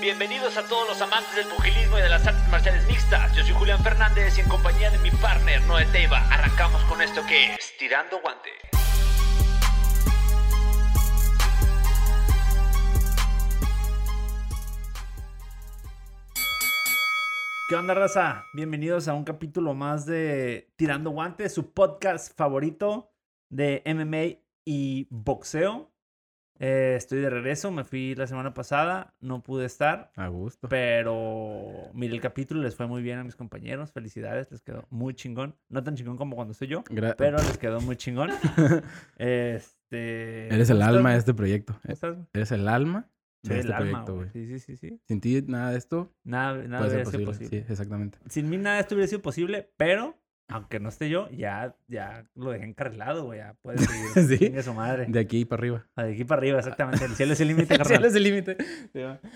Bienvenidos a todos los amantes del pugilismo y de las artes marciales mixtas. Yo soy Julián Fernández y en compañía de mi partner Noé Teiva arrancamos con esto que es Tirando Guante. ¿Qué onda, raza? Bienvenidos a un capítulo más de Tirando Guante, su podcast favorito de MMA y boxeo. Eh, estoy de regreso, me fui la semana pasada, no pude estar, A gusto. pero miré el capítulo, les fue muy bien a mis compañeros, felicidades, les quedó muy chingón. No tan chingón como cuando estoy yo, Gra- pero les quedó muy chingón. Este, Eres el ¿cómo alma de este proyecto. estás? Eres el alma de Soy este el alma, proyecto. Sí, sí, sí, sí. Sin ti, nada de esto Nada, nada hubiera sido posible. posible. Sí, exactamente. Sin mí nada de esto hubiera sido posible, pero aunque no esté yo, ya, ya lo dejé encarrilado, güey. Ya puedes seguir. Sí. Su madre. De aquí para arriba. De aquí para arriba, exactamente. El cielo es el límite, El cielo es el límite.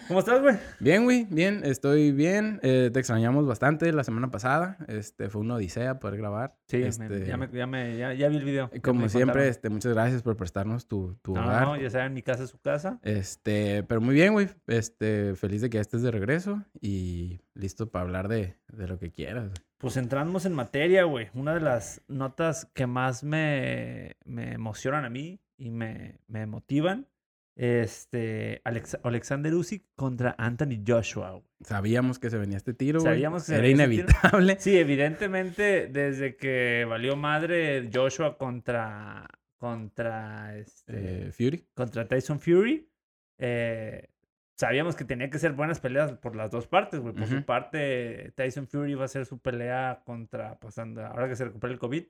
¿Cómo estás, güey? Bien, güey, bien. Estoy bien. Eh, te extrañamos bastante la semana pasada. Este, fue una odisea poder grabar. Sí, me- Este, ya, me, ya, me- ya, ya vi el video. Como siempre, este, muchas gracias por prestarnos tu, tu No, hogar. no, ya saben, mi casa es su casa. Este, pero muy bien, güey. Este, feliz de que ya estés de regreso y listo para hablar de, de lo que quieras. güey. Pues entramos en materia, güey. Una de las notas que más me, me emocionan a mí y me, me motivan. Este, Alex- Alexander Usyk contra Anthony Joshua. güey. Sabíamos que se venía este tiro, güey. Sabíamos que se Era este inevitable. Sí, evidentemente, desde que valió madre Joshua contra, contra, este, Eh, Fury. contra Tyson Fury, eh, sabíamos que tenía que ser buenas peleas por las dos partes, güey. Por su parte, Tyson Fury va a hacer su pelea contra, pues anda- ahora que se recupera el COVID,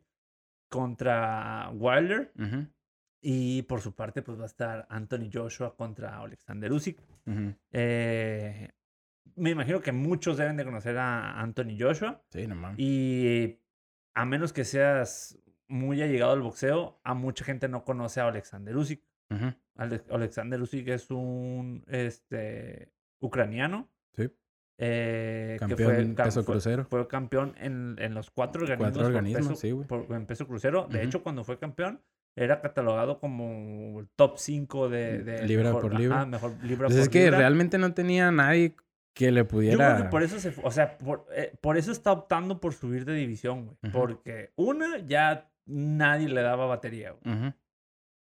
contra Wilder. Ujú, Y por su parte, pues va a estar Anthony Joshua contra Alexander Usyk. Eh, me imagino que muchos deben de conocer a Anthony Joshua. Sí, no mames. Y a menos que seas muy allegado al boxeo, a mucha gente no conoce a Alexander Usyk. Ale- Alexander Usyk es un este, ucraniano. Sí. eh, que Campeón cam- peso fue- crucero. Fue campeón en, en los cuatro organismos. Cuatro por organismos, peso- sí, güey. por- en peso crucero. De hecho, cuando fue campeón, era catalogado como el top 5 de, de Libra mejor- por libra. ajá, mejor libra Pues por es que libra. realmente no tenía nadie que le Yo pudiera. creo que por eso se fu- o sea, por, eh, por eso está optando por subir de división, güey. Porque una, ya nadie le daba batería, güey.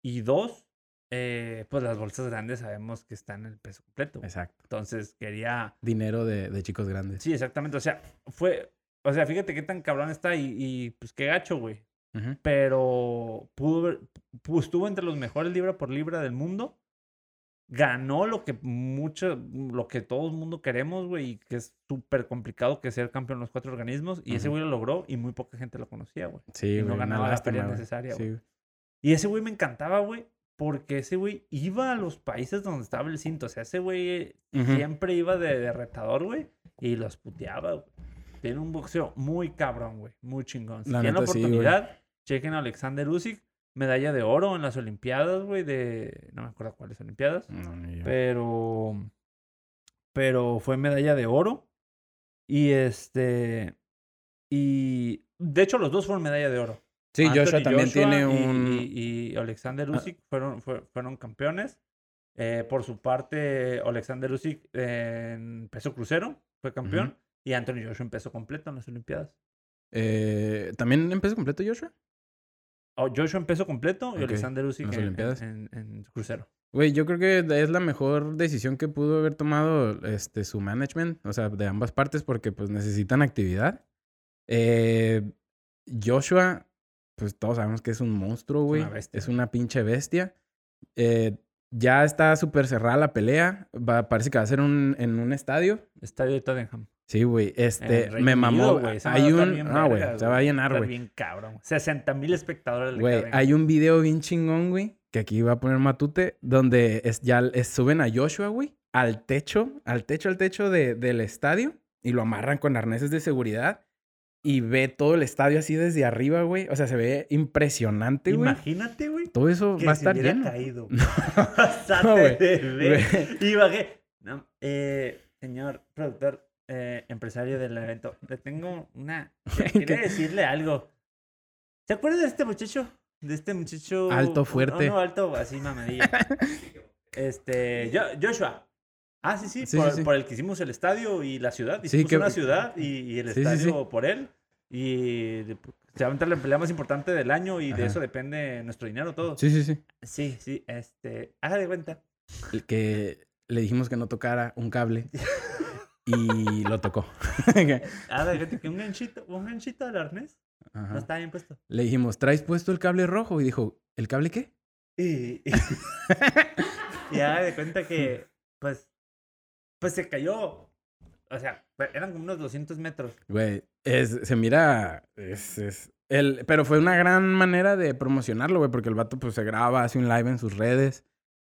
Y dos, eh, pues las bolsas grandes sabemos que están en el peso completo. Exacto. Entonces quería. Dinero de, de chicos grandes. Sí, exactamente. O sea, fue. O sea, fíjate qué tan cabrón está y, y, pues qué gacho, güey. Ujú, Pero pudo ver- pu- estuvo entre los mejores libra por libra del mundo. Ganó lo que mucho, lo que todo el mundo queremos, güey, y que es súper complicado que ser campeón en los cuatro organismos. Y ese Ujú. güey lo logró y muy poca gente lo conocía, güey. Sí, y no ganaba la güey. necesaria, Sí. Y ese güey me encantaba, güey, porque ese güey iba a los países donde estaba el cinto. O sea, ese güey siempre iba de, de retador, güey, y los puteaba, güey. Tiene un boxeo muy cabrón, güey, muy chingón. Si La tienen la sí, oportunidad, chequen a Alexander Usyk, medalla de oro en las Olimpiadas, güey, de... No me acuerdo cuáles Olimpiadas, No, pero... Pero fue medalla de oro. Y este... Y... De hecho, los dos fueron medalla de oro. Sí, Anthony Joshua también Joshua tiene un. Y, y Alexander Ah. Usyk fueron, fue- fueron campeones. Eh, por su parte, Alexander Usyk en peso crucero fue campeón. Y Anthony Joshua en peso completo en las Olimpiadas. eh, ¿También en peso completo, Joshua? Oh, Joshua en peso completo y Alexander Usyk en en- en crucero. Güey, yo creo que es la mejor decisión que pudo haber tomado este, su management, o sea, de ambas partes, porque pues necesitan actividad. Eh, Joshua, pues todos sabemos que es un monstruo, güey. Es una pinche bestia. Eh, ya está súper cerrada la pelea. Va, parece que va a ser un, en un estadio. Estadio de Tottenham. Sí, güey. Este, me mamó. Hay un. Ah, güey. Se va a llenar, güey. bien cabrón. 60 mil espectadores. Güey, hay un video bien chingón, güey, que aquí va a poner Matute, donde es, ya es- suben a Joshua, güey, al techo, al techo, al techo de- del estadio, y lo amarran con arneses de seguridad, y ve todo el estadio así desde arriba, güey. O sea, se ve impresionante, güey. Imagínate, güey. Todo eso que va a se estar hubiera lleno. caído. No. Güey, güey. Y bajé. No, eh, señor productor, eh, empresario del evento, le tengo una. Quiere ¿Qué? decirle algo. ¿Se acuerda de este muchacho? De este muchacho. Alto, fuerte. No, alto, así mamadilla. este. Jo- Joshua. Ah, sí, sí, Sí, por, sí, sí. por el que hicimos el estadio y la ciudad. Sí, Hicimos que- una ciudad y, y el Sí, sí, estadio por él. Y se va a entrar la pelea más importante del año y de eso depende nuestro dinero todo. Sí, sí, sí. Sí, sí, este, haga de cuenta. El que le dijimos que no tocara un cable y lo tocó. Haga de cuenta que un ganchito, un ganchito del arnés Ajá. no está bien puesto. Le dijimos, ¿traes puesto el cable rojo? Y dijo, ¿el cable qué? Y, y haga de cuenta que, pues, pues se cayó. O sea, eran como unos 200 metros. Güey, es, se mira, es, es, el, pero fue una gran manera de promocionarlo, güey, porque el vato pues se graba, hace un live en sus redes.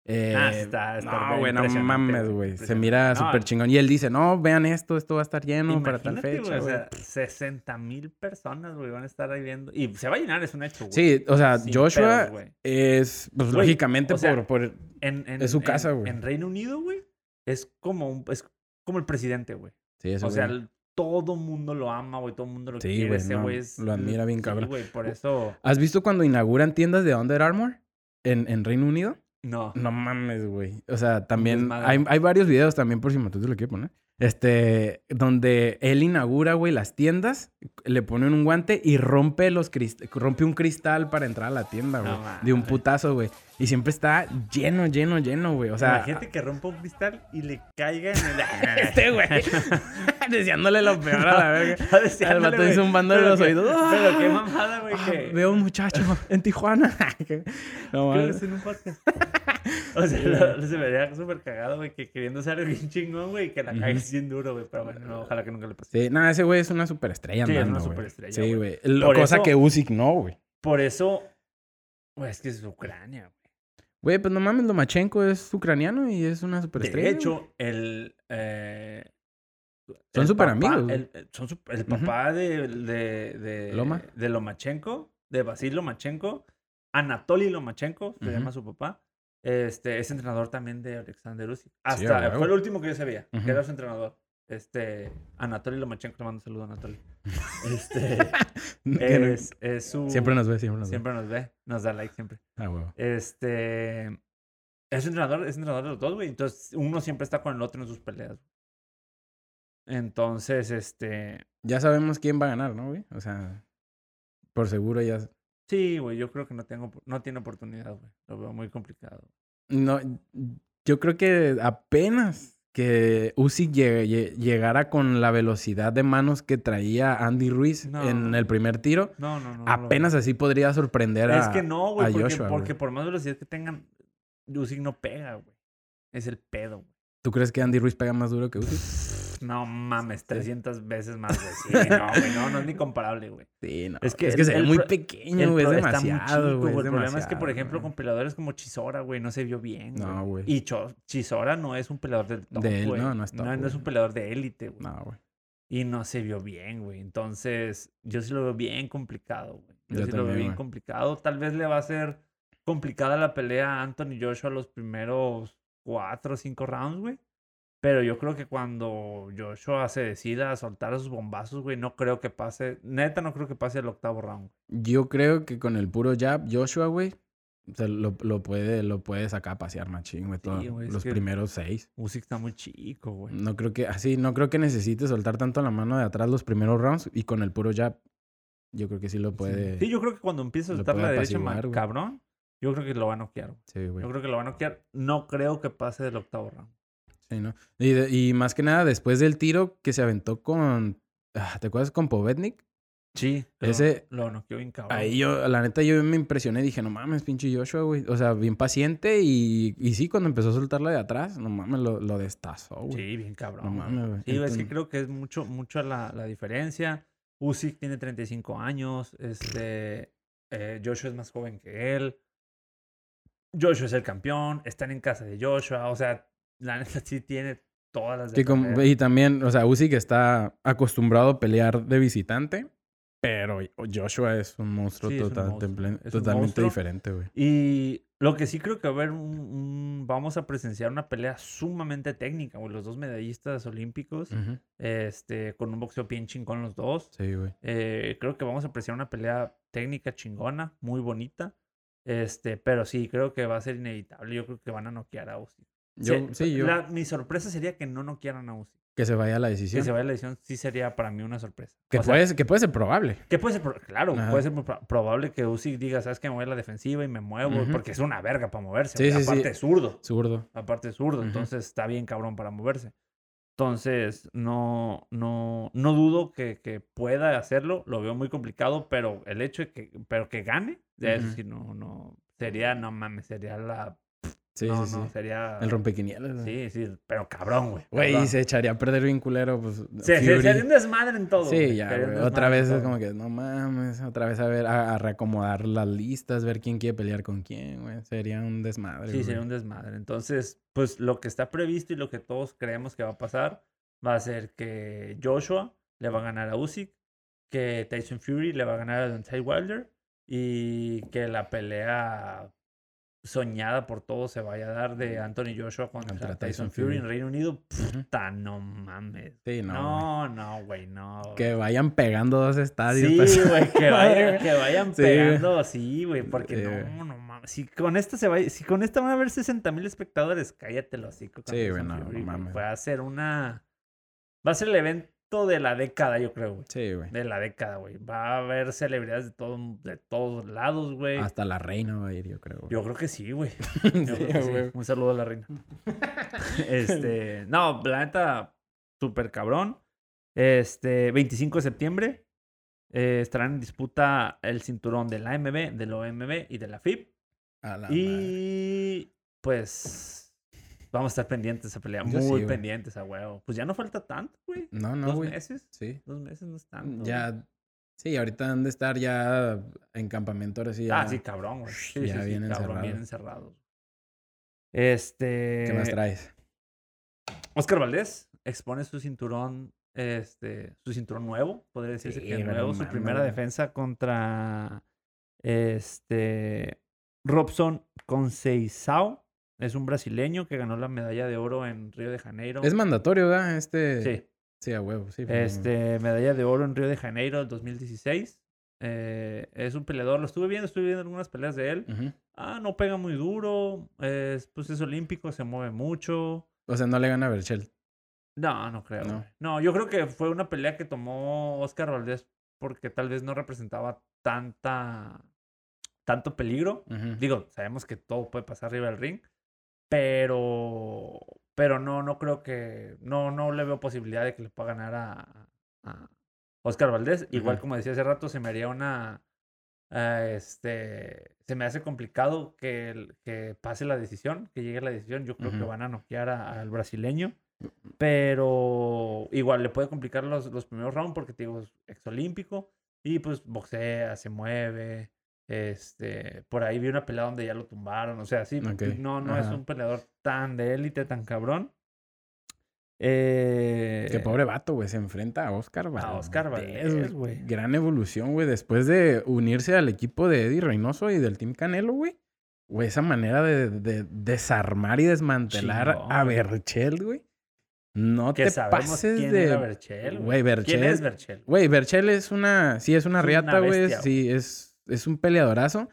Eh, Ah, está- está no, güey, no mames, güey. Se mira No, súper chingón. Y él dice, no, vean esto, esto va a estar lleno para tal fecha. o sea, 60 mil personas, güey, van a estar ahí viendo. Y se va a llenar, es un hecho, güey. sí, o sea, Sin Joshua pedos, es, pues lógicamente o sea, por, por... En, en- es su en- casa, güey. En Reino Unido, güey, es como, un- es como el presidente, güey. Sí, ese O sea, güey. el- todo mundo lo ama, güey, todo mundo lo Sí, quiere. güey, Ese no, güey es... lo admira bien sí, cabrón. güey, por eso... ¿Has visto cuando inauguran tiendas de Under Armour en, en Reino Unido? No. No mames, güey. O sea, también hay, hay varios videos también por si Matute lo quiere poner. Este, donde él inaugura, güey, las tiendas, le ponen un guante y rompe los rompe un cristal para entrar a la tienda, güey. No de un putazo, güey. Y siempre está lleno, lleno, lleno, güey. O sea, Imagínate que rompa un cristal y le caiga en el... este güey deseándole lo peor a la verga. El deseándole, vato güey. zumbándole Pero los qué- oídos. Pero qué mamada, güey, Ah, que... Veo un muchacho en Tijuana. no Creo que mames. es en un podcast. O sea, lo- lo- se me vería súper cagado, güey, que queriendo ser bien chingón, güey, que la cague bien duro, güey. Pero bueno, no, ojalá que nunca le pase. Sí, nada, ese güey es una superestrella Sí, es una superestrella, Sí, güey. Cosa eso- que Usyk no, güey. Por eso, güey, es que es Ucrania, güey. Güey, pues no mames, Lomachenko es ucraniano y es una superestrella. De hecho, el. eh, Son el papá- amigos. El, el- son sup- el papá de, de, de, Loma. de Lomachenko, de Basil Lomachenko, Anatoly Lomachenko, se Ujú. llama su papá. Este, es entrenador también de Alexander Usyk. Hasta, Sí, fue lo último que yo sabía, que era su entrenador. Este, Anatoly Lomachenko, le mando un saludo a Anatoly. Este, es, es su... Siempre nos ve, siempre nos siempre nos ve, nos da like siempre. ve. Ah, huevo. Este. Es entrenador, es entrenador de los dos, güey. Entonces, uno siempre está con el otro en sus peleas. Entonces, este. Ya sabemos quién va a ganar, ¿no, güey? O sea, por seguro ya. Sí, güey, yo creo que no, tengo, no tiene oportunidad, güey. Lo veo muy complicado. No, yo creo que apenas que Usyk llegara con la velocidad de manos que traía Andy Ruiz No. en el primer tiro, No, no, no. apenas así podría sorprender a. Es que no, güey, porque, Joshua, porque güey. por más velocidad que tengan, Usyk no pega, güey. Es el pedo, güey. ¿Tú crees que Andy Ruiz pega más duro que Usyk? No mames, 300 veces más, güey. Sí, no, güey, no, no es ni comparable, güey. Sí, no. Es que es que el- se ve el muy pequeño, güey. Es demasiado, güey. El problema es que, por ejemplo, güey. con peleadores como Chisora, güey, no se vio bien, güey. No, güey. Y Chisora no es un peleador del top, De él, güey. no, no es top, No, no es un peleador de élite, güey. No, güey. Y no se vio bien, güey. Entonces, yo sí lo veo bien complicado, güey. Yo, Yo sí lo veo bien complicado. Tal vez le va a ser complicada la pelea a Anthony Joshua los primeros cuatro o cinco rounds, güey. Pero yo creo que cuando Joshua se decida a soltar esos bombazos, güey, no creo que pase. Neta, no creo que pase el octavo round. Yo creo que con el puro jab, Joshua, güey, se lo, lo puede, lo puede sacar a pasear machín, güey. los primeros seis. Usyk está muy chico, güey. No creo que, así, no creo que necesite soltar tanto la mano de atrás los primeros rounds y con el puro jab, yo creo que sí lo puede. Sí, yo creo que cuando empiece a soltar la derecha, ma- apaciguar, güey. cabrón, yo creo que lo va a noquear. güey. Sí, güey. Yo creo que lo va a noquear. No creo que pase del octavo round. Sí, ¿no? Y, de- y más que nada, después del tiro que se aventó con. ah, ¿Te acuerdas con Povednik? Sí. Ese- Lo noqueó bien cabrón. Ahí yo, la neta, yo me impresioné. Dije, no mames, pinche Joshua, güey. O sea, bien paciente. Y, y sí, cuando empezó a soltarla de atrás, no mames, lo, lo destazó, güey. Sí, bien cabrón. No mames, güey. Sí, es que creo que es mucho, mucho la, la diferencia. Usyk tiene 35 años. Este, eh, Joshua es más joven que él. Joshua es el campeón. Están en casa de Joshua. O sea, la neta sí tiene todas las de como- y también, o sea, Usyk está acostumbrado a pelear de visitante. Pero Joshua es un monstruo, Sí, es un total- monstruo, es un totalmente monstruo. diferente, güey. Y lo que sí creo que va a haber un, un- vamos a presenciar una pelea sumamente técnica, güey. Los dos medallistas olímpicos, Ujú. este, con un boxeo bien chingón los dos. Sí, güey. Eh, creo que vamos a apreciar una pelea técnica chingona, muy bonita. Este, pero sí, creo que va a ser inevitable. Yo creo que van a noquear a Usyk. Yo, Se- sí, yo. la- mi sorpresa sería que no no quieran a Usyk. Que se vaya a la Que decisión. se vaya la edición sí sería para mí una sorpresa. Que, O sea, puede, que puede ser probable. que puede ser, claro, Ajá. puede ser probable que Usyk diga, sabes que me voy a la defensiva y me muevo, porque es una verga para moverse. Sí, sí, aparte es zurdo. Zurdo. aparte es zurdo, entonces está bien cabrón para moverse. Entonces, no, no, no dudo que, que pueda hacerlo, lo veo muy complicado, pero el hecho de que, pero que gane, de sí, no, no, sería, no mames, sería la, Sí, no, sí, no, sí. sería, El rompequinielas. sí, sí, pero cabrón, güey. Güey, y se echaría a perder bien culero, pues. Se, se, Fury. se haría un desmadre en todo. Sí, ya, güey. Otra vez es como que, no mames, otra vez a ver, a, a reacomodar las listas, ver quién quiere pelear con quién, güey. Sería un desmadre. Sí, sería un desmadre. Entonces, pues lo que está previsto y lo que todos creemos que va a pasar va a ser que Joshua le va a ganar a Usyk, que Tyson Fury le va a ganar a Deontay Wilder y que la pelea soñada por todos se vaya a dar de Anthony Joshua contra, Contra Tyson, Tyson Fury. En Reino Unido. Puta, no mames. Sí, no. No, no, güey, no. Que vayan pegando dos estadios. Sí, pues. güey, que, güey. que vayan Sí, pegando, sí, güey, porque Sí, no, no mames. Si con esta se va, si con esta van a haber 60 mil espectadores, cállate los hocico. Sí, Tyson güey, no, Fury, no mames. Va a ser una, va a ser el evento de la década, yo creo, güey. Sí, güey. De la década, güey. Va a haber celebridades de, todo, de todos lados, güey. Hasta la reina va a ir, yo creo. güey. Yo creo que sí, güey. Sí, que sí. Un saludo a la reina. Este, no, la neta, súper cabrón. Este, 25 de septiembre eh, estarán en disputa el cinturón de la AMB, del OMB y de la FIB. A la madre. Y pues vamos a estar pendientes de esa pelea. Yo muy pendientes a huevo. Pues ya no falta tanto, güey. No, no, Dos meses. Sí. Dos meses no es tanto. güey. Ya. Sí, ahorita han de estar ya en campamento, ahora sí. Ya. Ah, sí, cabrón, güey. Sí, Ya sí, sí, vienen cabrón, bien encerrados. Este. ¿Qué más traes? Oscar Valdés expone su cinturón, este, su cinturón nuevo, podría decirse que nuevo, su primera defensa contra este Robson Conceição. Es un brasileño que ganó la medalla de oro en Río de Janeiro. Es mandatorio, ¿verdad? Este. Sí, Sí, a huevo, sí. este, medalla de oro en Río de Janeiro del 2016. Eh, es un peleador, lo estuve viendo, estuve viendo algunas peleas de él. Ah, no pega muy duro, es, pues es olímpico, se mueve mucho. O sea, no le gana a Berchel. No, no creo. No. No. yo creo que fue una pelea que tomó Oscar Valdés porque tal vez no representaba tanta tanto peligro. Digo, sabemos que todo puede pasar arriba del ring, pero pero no no creo que no no le veo posibilidad de que le pueda ganar a, a Oscar Valdés. Igual como decía hace rato, se me haría una ah, este se me hace complicado que, que pase la decisión, que llegue la decisión. Yo creo que van a noquear a- al brasileño. Pero igual le puede complicar los, los primeros rounds porque te digo, es exolímpico. Y pues boxea, se mueve. Este, por ahí vi una pelea donde ya lo tumbaron. O sea, sí, no, no es un peleador tan de élite, tan cabrón. Eh, Qué pobre vato, güey. Se enfrenta a Oscar Valdés. Oscar Valdés, güey. Gran evolución, güey. Después de unirse al equipo de Eddie Reynoso y del Team Canelo, güey. Güey, esa manera de, de desarmar y desmantelar Chingón, a. Berchel, güey. No que te pases quién de. era Berchel. Güey, ¿Quién Berchel. es Berchel? Güey, Berchel es una. Sí, es una Es riata, güey. Sí, es, es un peleadorazo.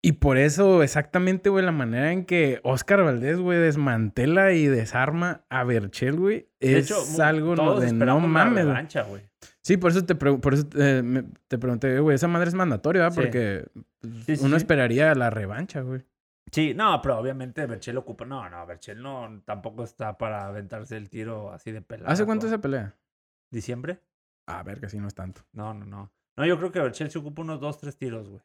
Y por eso, exactamente, güey, la manera en que Oscar Valdés, güey, desmantela y desarma a Berchel, güey, es hecho, algo todos de no mames, güey. revancha, güey. Sí, por eso te, por eso, eh, me- te pregunté, güey, esa madre es mandatoria, ¿verdad? Sí. Porque pues, Sí, sí, uno esperaría la revancha, güey. Sí, no, pero obviamente Berchel ocupa. No, no, Berchel no tampoco está para aventarse el tiro así de pelada. ¿Hace cuánto con- esa pelea? ¿Diciembre? A ver, que sí no es tanto. No, no, no. No, yo creo que Berchel se ocupa unos dos, tres tiros, güey.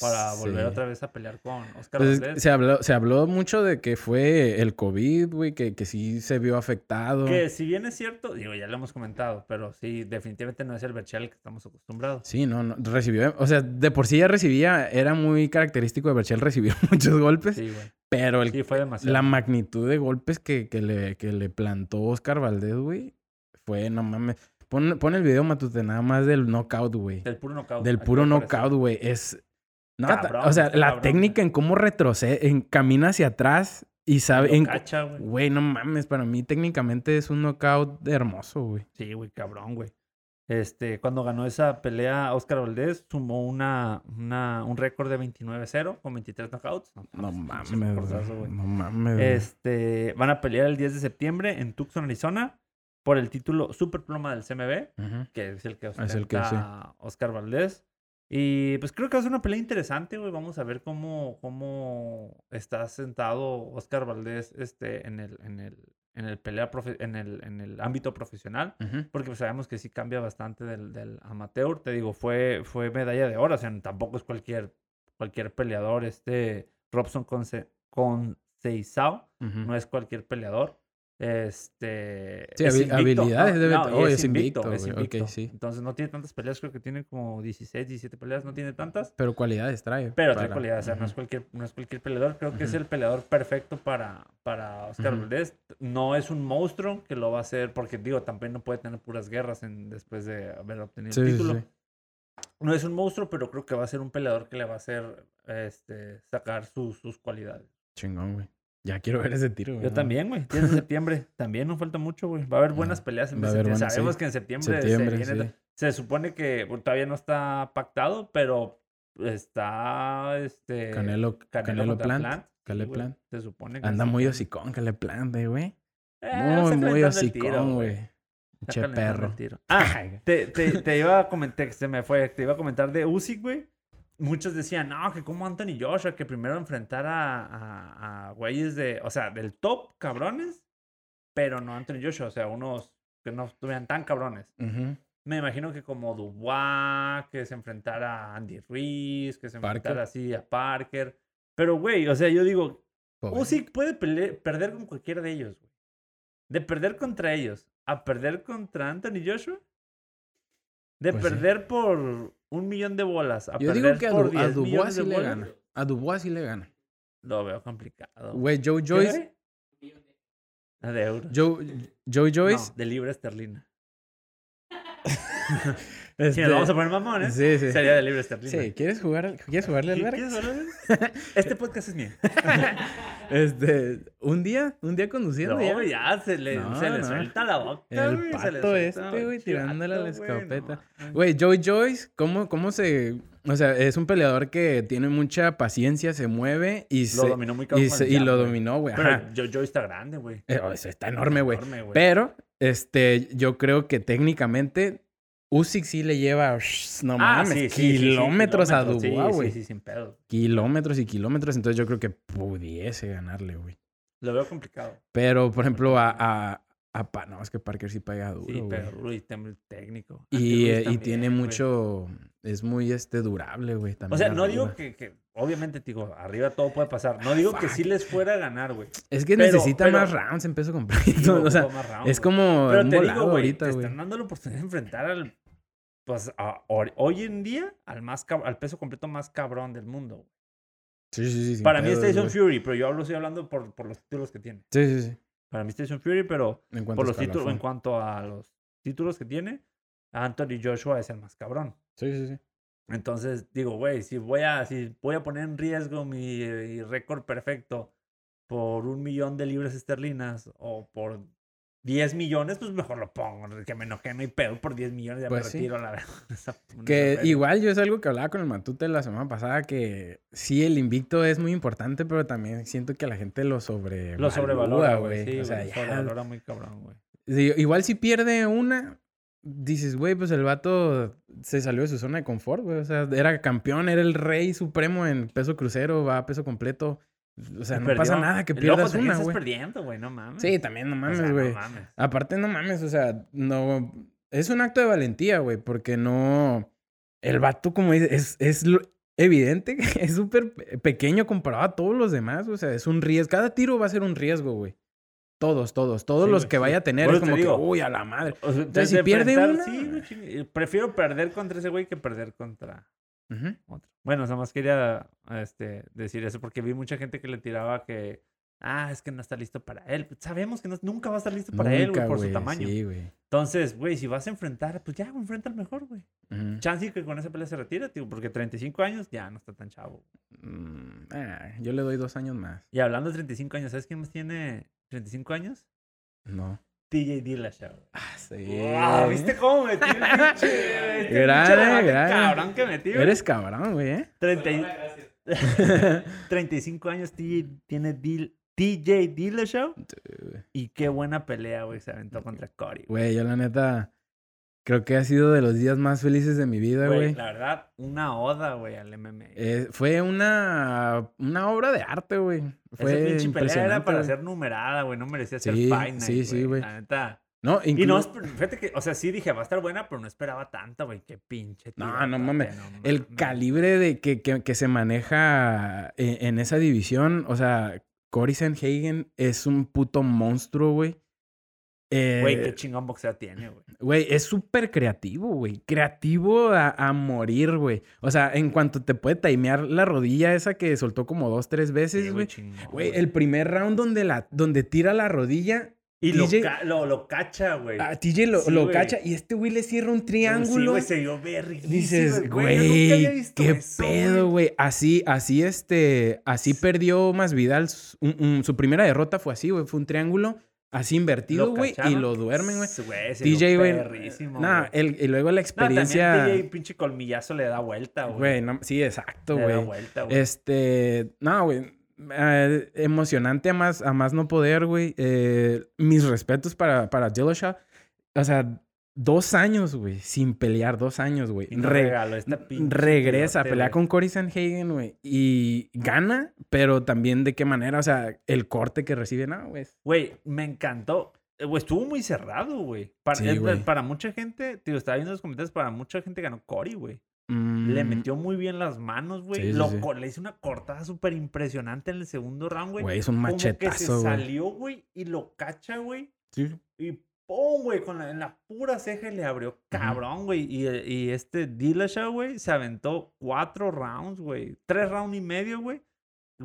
Para volver otra vez a pelear con Oscar Pues, Valdés. se, habló, se habló mucho de que fue el COVID, güey, que, que sí se vio afectado. Que si bien es cierto, digo, ya lo hemos comentado, pero sí, definitivamente no es el Berchel al que estamos acostumbrados. Sí, no, no, recibió, o sea, de por sí ya recibía, era muy característico de Berchel recibir muchos golpes, Sí, güey. pero el, Sí, fue demasiado. la magnitud de golpes que, que, le, que le plantó Oscar Valdés, güey, fue, no mames. Pon, pon el video, Matute, nada más del knockout, güey. Del puro knockout. Del puro knockout, güey. Es. No, Cabrón, o sea, la cabrón, técnica güey. en cómo retrocede, en, camina hacia atrás y sabe. En- cacha, güey. No mames, para mí técnicamente es un knockout hermoso, güey. Sí, güey, cabrón, güey. Este, cuando ganó esa pelea, Oscar Valdés sumó una, una, un récord de 29-0 con 23 knockouts. No mames, mames. No mames. güey. Este, van a pelear el 10 de septiembre en Tucson, Arizona, por el título Superpluma del CMB, Ujú. que es el que el que, ostenta Oscar Valdés. Y pues creo que va a ser una pelea interesante, güey. Vamos a ver cómo, cómo está sentado Oscar Valdés este, en, el, en, el, en, el pelea profe- en, el, en el ámbito profesional. Ujú. Porque pues, sabemos que sí cambia bastante del, del amateur. Te digo, fue, fue medalla de oro. O sea, tampoco es cualquier, cualquier peleador. Este Robson Conce, Conceizao Ujú. no es cualquier peleador. Este. Sí, es habilidades debe- y oh, es invicto, es sí. Entonces no tiene tantas peleas, creo que tiene como 16, 17 peleas, no tiene tantas. Pero cualidades trae. Pero trae cualidades, o sea, no es cualquier, no es cualquier peleador. Creo que es el peleador perfecto para, para Oscar Ujú. Valdés. No es un monstruo que lo va a hacer, porque digo, también no puede tener puras guerras en, después de haber obtenido Sí, el título. sí. No es un monstruo, pero creo que va a ser un peleador que le va a hacer este, sacar sus- sus cualidades. Chingón, güey. Ya quiero ver ese tiro, güey. Yo también, güey. 10 de septiembre. También no falta mucho, güey. Va a haber buenas Ah, peleas en septiembre. buenas, Sabemos sí. que en septiembre, Septiembre, se, viene- sí. se supone que todavía no está pactado, pero está este Canelo, Canelo, contra Plant. Plant. Canelo güey. Plant. Se supone que Anda sí. muy hocicón, que le plante, güey. Eh, Muy, muy hocicón, güey. Che perro. Ah, te, te, te iba a comentar, se me fue, te iba a comentar de Usyk, güey. Muchos decían, no, que como Anthony Joshua, que primero enfrentara a, a güeyes de, o sea, del top cabrones, pero no Anthony Joshua, o sea, unos que no estuvieran tan cabrones. Me imagino que como Dubois, que se enfrentara a Andy Ruiz, que se Parker. enfrentara así a Parker. Pero, güey, o sea, yo digo, Pobre. Usyk puede perder con cualquiera de ellos, güey. De perder contra ellos a perder contra Anthony Joshua. De Pues sí. perder por un millón de bolas a Yo perder digo que a, por Du- a 10 Dubois millones sí de le bolas. gana. A Dubois sí le gana. Lo veo complicado. Güey, Joe ¿Qué, Joyce. De euros. Joe, Joe Joyce. No, de libra esterlina. este, Si nos vamos a poner mamones, Sí, sí. sería de libra esterlina. Sí, ¿quieres jugar, ¿quieres jugarle al ¿Qui- verga? Este podcast es mío. Este, un día, un día conduciendo No, ya. se le, No, se le no. suelta la boca. El güey, se le suelta este, güey, tirándole a la escopeta. Güey, Joe Joyce, ¿cómo, ¿cómo se...? O sea, es un peleador que tiene mucha paciencia, se mueve y Lo se... dominó muy cabrón y, se- y lo dominó, güey. Pero yo, yo está grande, güey. Eh, o sea, está. Enorme, güey. Pero, este, yo creo que técnicamente Usyk sí le lleva, no Ah, mames, sí, sí, sí, sí, kilómetros a Dubois, güey. Sí, sí, sin pedo. Kilómetros y kilómetros, entonces yo creo que pudiese ganarle, güey. Lo veo complicado. Pero, por ejemplo, a, a, a Pa- no, es que Parker sí pega duro, Sí, pero también técnico. Y, Andy eh, y también, tiene güey. mucho, es muy, este, durable, güey. O también sea, no digo que, que- obviamente, digo, arriba todo puede pasar. No digo que sí les fuera a ganar, güey. Es que pero- necesita pero- más rounds en peso completo. o sea, fue más round, es como Pero un te digo, güey, ahorita, te güey. están dando la oportunidad de enfrentar al, pues, a- hoy- hoy en día, al más al peso completo más cabrón del mundo. güey. Sí, sí, sí. Para mí es Tyson. Fury, pero yo hablo, estoy hablando por, por los títulos que tiene. Sí, sí, sí. Para mí es Tyson Fury, pero por los títulos, en cuanto a los títulos que tiene, Anthony Joshua es el más cabrón. Sí, sí, sí. Entonces digo, güey, si voy a, si voy a poner en riesgo mi, eh, récord perfecto por un millón de libras esterlinas o por 10 millones, pues mejor lo pongo. Que me enojé, no hay pedo por 10 millones, ya Pues me sí. retiro la verdad. Esa- Que igual yo es algo que hablaba con el Matute la semana pasada, que sí, el invicto es muy importante, pero también siento que la gente lo sobre Lo sobrevalora, güey. Sí, o sea, sobrevalora muy cabrón, güey. Sí, igual si pierde una, dices, güey, pues el vato se salió de su zona de confort, güey. O sea, era campeón, era el rey supremo en peso crucero, va a peso completo. O sea, no perdió. pasa nada que pierdas una, güey. perdiendo, güey, no mames. Sí, también no O mames, sea, güey. No. Aparte, no mames, o sea, no. Es un acto de valentía, güey, porque no. El vato, como dice, es, es lo- evidente es súper pe- pequeño comparado a todos los demás. O sea, es un riesgo. Cada tiro va a ser un riesgo, güey. Todos, todos. Todos Sí, los que vaya a tener es como que, uy, a la madre. O sea, Entonces, si pierde una- Sí, chingue- prefiero perder contra ese güey que perder contra otro. Bueno, nada más quería este, decir eso porque vi mucha gente que le tiraba que, ah, es que no está listo para él. Sabemos que no- nunca va a estar listo para él, güey, por güey, su tamaño. Sí, güey. Entonces, güey, si vas a enfrentar, pues ya, enfrenta al mejor, güey. Ujú. Chance que con esa pelea se retira, tío, porque 35 años ya no está tan chavo. Mm, ah, yo le doy dos años más. Y hablando de 35 años, ¿sabes quién más tiene 35 años? No. TJ Dillashaw. Ah, sí. Wow, ¿Viste cómo metí el pinche? este Grande, pinche debate grande. cabrón que metí, güey? Eres cabrón, güey, ¿eh? 30 y- 35 años TJ tiene Dil- TJ Dillashaw. Y qué buena pelea, güey, se aventó contra Cory. Güey, yo la neta creo que ha sido de los días más felices de mi vida, Güey, la verdad, una oda, güey, al MMA. Eh, fue una, una obra de arte, güey. Fue Esa pinche pelea era para ser numerada, güey. No merecía ser Sí, Night, sí, sí, güey. La neta. No, Y inclu- no, fíjate que, o sea, sí dije, va a estar buena, pero no esperaba tanta, güey. Qué pinche. No, tirotote, no mames. no el mames. calibre de que, que, que se maneja en, en esa división, o sea, Cory Sanhagen es un puto monstruo, güey. Eh, Güey, qué chingón boxeo tiene, güey. Güey, es súper creativo, güey. Creativo a, a morir, güey. O sea, en cuanto te puede timear la rodilla esa que soltó como dos, tres Sí, veces, güey. chingón, Güey, el primer round donde, la, donde tira la rodilla, Y lo, ca- lo, lo cacha, güey. a TJ lo, Sí, lo cacha y este güey le cierra un Sí, triángulo. güey, se verguísima, Dices, güey, qué eso, pedo, güey. Así, así, este, así perdió más Vidal. su- un- un- su primera derrota fue así, güey. Fue un triángulo así invertido, güey. Y lo duermen, güey. Güey, vio güey. Nah, güey. el, y luego la experiencia. TJ pinche colmillazo le da vuelta, güey. Güey, no, sí, exacto, le da güey. vuelta, güey. Este, no, güey. eh, emocionante a más, a más no poder, güey. Eh, mis respetos para, para Dillashaw. O sea, dos años, güey, sin pelear, dos años, güey. Y nos Re- regaló esta pinche regresa a tirote, pelear güey. con Cory Sanhagen, güey. Y gana, pero también de qué manera, o sea, el corte que recibe, no, güey. Güey, me encantó. Eh, Güey, estuvo muy cerrado, güey. Para, Sí, eh, para mucha gente, tío, estaba viendo los comentarios, para mucha gente ganó Cory, güey. Le Mm, metió muy bien las manos, güey. Sí, Le hizo una cortada súper impresionante en el segundo round, güey. Güey, es un Como que se machetazo, salió, güey, y lo cacha, güey. Sí. Y ¡pum, güey! Con la, en la pura ceja le abrió cabrón, güey. Y, eh, y este Dillashaw, güey, se aventó cuatro rounds, güey. Tres rounds y medio, güey.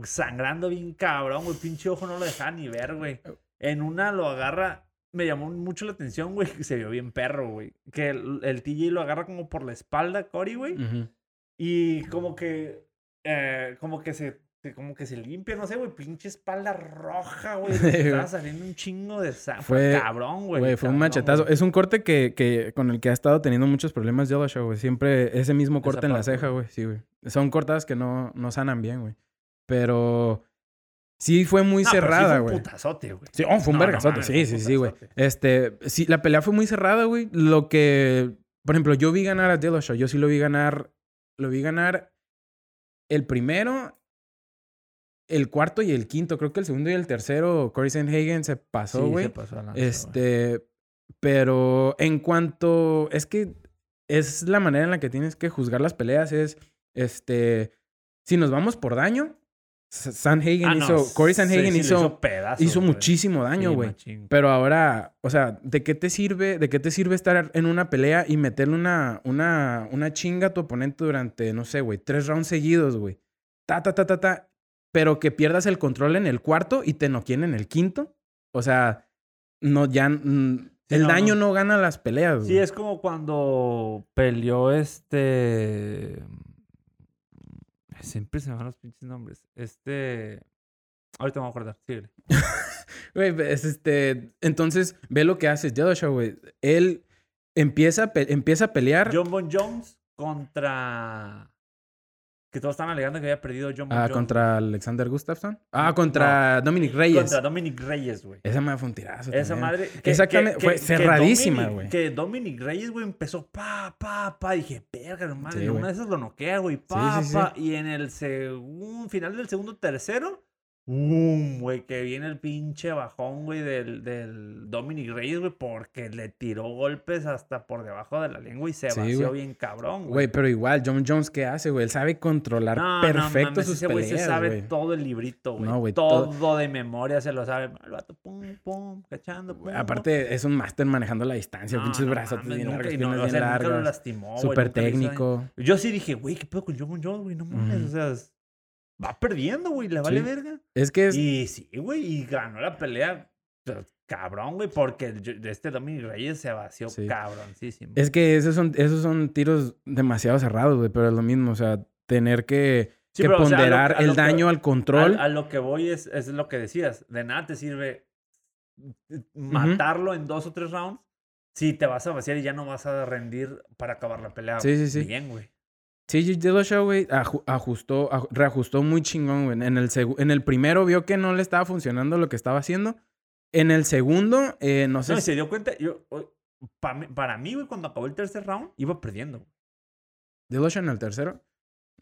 Sangrando bien cabrón, güey. Pinche ojo no lo dejaba ni ver, güey. En una lo agarra. Me llamó mucho la atención, güey, que se vio bien perro, güey. Que el, el TJ lo agarra como por la espalda, Cory, güey. Ujú. Y como que. eh, como que se. Como que se limpia, no sé, güey. Pinche espalda roja, güey. Estaba saliendo un chingo de sangre. Fue cabrón, güey. Güey, fue un machetazo. güey. Es un corte que, que con el que ha estado teniendo muchos problemas Dillashaw, güey. Siempre ese mismo Esa corte en la ceja, güey. güey. Sí, güey. Son cortadas que no, no sanan bien, güey. Pero sí fue muy No, pero sí cerrada, fue un güey. putazote, güey. Sí, oh, fue un No, vergazote. sí, sí, sí, güey. Este, sí, la pelea fue muy cerrada, güey. Lo que, por ejemplo, yo vi ganar a Dillashaw. Yo sí lo vi ganar, lo vi ganar el primero, el cuarto y el quinto. Creo que el segundo y el tercero, Corey Sanhagen se pasó, Sí, güey. se pasó. Este, pero en cuanto, es que es la manera en la que tienes que juzgar las peleas, es, este, si nos vamos por daño, Sanhagen Ah, no, hizo, Corey sí, Sanhagen sí, hizo, pedazos, hizo güey. muchísimo daño, Sí, güey. Pero ahora, o sea, ¿de qué te sirve, de qué te sirve estar en una pelea y meterle una, una, una chinga a tu oponente durante, no sé, güey, tres rounds seguidos, güey? Ta, ta, ta, ta, ta. Pero que pierdas el control en el cuarto y te noquien en el quinto. O sea, no, ya, mm, Sí, el no, daño no. no. gana las peleas, Sí, güey. es como cuando peleó este. Siempre se me van los pinches nombres. Este. Ahorita me voy a acordar. Síguele. Güey, es este, entonces, ve lo que hace Dillashaw, güey. Él empieza, a pe- empieza a pelear John Bon Jones contra. Que todos están alegando que había perdido John ah, Jones. contra Alexander Gustafsson. Ah, contra Dominic Reyes. Contra Dominic Reyes, güey. Esa madre fue un tirazo. Esa también. madre. Exactamente, fue cerradísima, güey. Que Dominic Reyes, güey, empezó pa, pa, pa. Dije, verga, hermano. Sí, una de esas lo noquea, güey. Pa, sí, sí. pa. Y en el segundo, final del segundo, tercero. ¡Bum! Güey, que viene el pinche bajón, güey, del, del Dominic Reyes, güey, porque le tiró golpes hasta por debajo de la lengua y se Sí, vació güey. bien cabrón, güey. Güey, pero igual, John Jones, ¿qué hace, güey? Él sabe controlar No, perfecto no, mames, sus ese güey peleas, se sabe güey. todo el librito, güey. No, güey, todo, todo- de memoria se lo sabe. El vato, pum, pum, cachando, pum, pum. Aparte, es un máster manejando la distancia, No, pinches brazos bien largos, o bien sea, nunca lo largas. lastimó, güey, Súper técnico. Yo sí dije, güey, ¿qué pedo con John Jones, güey? No mames, o sea, va perdiendo, güey, le vale Sí. verga. Es que es... Y sí, güey, y ganó la pelea, pero cabrón, güey, porque yo- este Dominic Reyes se vació Sí. cabroncísimo. Es que esos son, esos son tiros demasiado cerrados, güey, pero es lo mismo, o sea, tener que, Sí, que pero, o sea, a lo ponderar el que- daño al control. A, a lo que voy es, es lo que decías, de nada te sirve matarlo en dos o tres rounds, sí te vas a vaciar y ya no vas a rendir para acabar la pelea. Sí, sí, sí. Bien, güey. TJ Dillashaw, güey, aju- ajustó, aj- reajustó muy chingón, güey. En el, en el primero vio que no le estaba funcionando lo que estaba haciendo. En el segundo, eh, no sé No, y si- se dio cuenta, yo, o- pa mí- para mí, güey, cuando acabó el tercer round, iba perdiendo. Dillashaw en el tercero.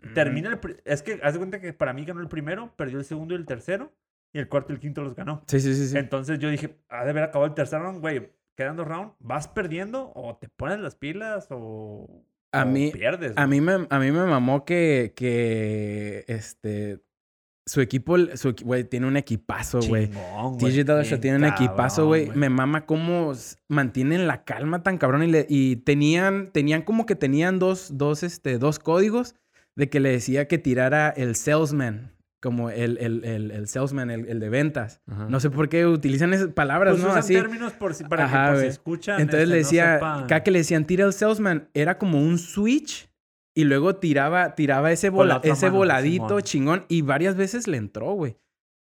Mm, Termina el... pri- Es que, haz de cuenta que para mí ganó el primero, perdió el segundo y el tercero, y el cuarto y el quinto los ganó. Sí, sí, sí. sí. Entonces yo dije, ha de haber acabado el tercer round, güey. Quedan dos rounds, vas perdiendo o te pones las pilas o, A mí- pierdes. A mí me, a mí me mamó que, que este, su equipo, su, güey, tiene un equipazo, güey. Bien tiene un equipazo, güey. Me mama cómo mantienen la calma tan cabrón. Y, le- y tenían, tenían como que tenían dos, dos, este, dos códigos de que le decía que tirara el salesman. Como el, el, el, el salesman, el, el de ventas. Ajá. No sé por qué utilizan esas palabras, Pues ¿no? usan Así. términos por si, para Ajá, que por si escuchan. Entonces este, le no decía, sepan. cada que le decían tira el salesman, era como un switch y luego tiraba, tiraba ese, vola- ese mano, voladito Simón. chingón y varias veces le entró, güey.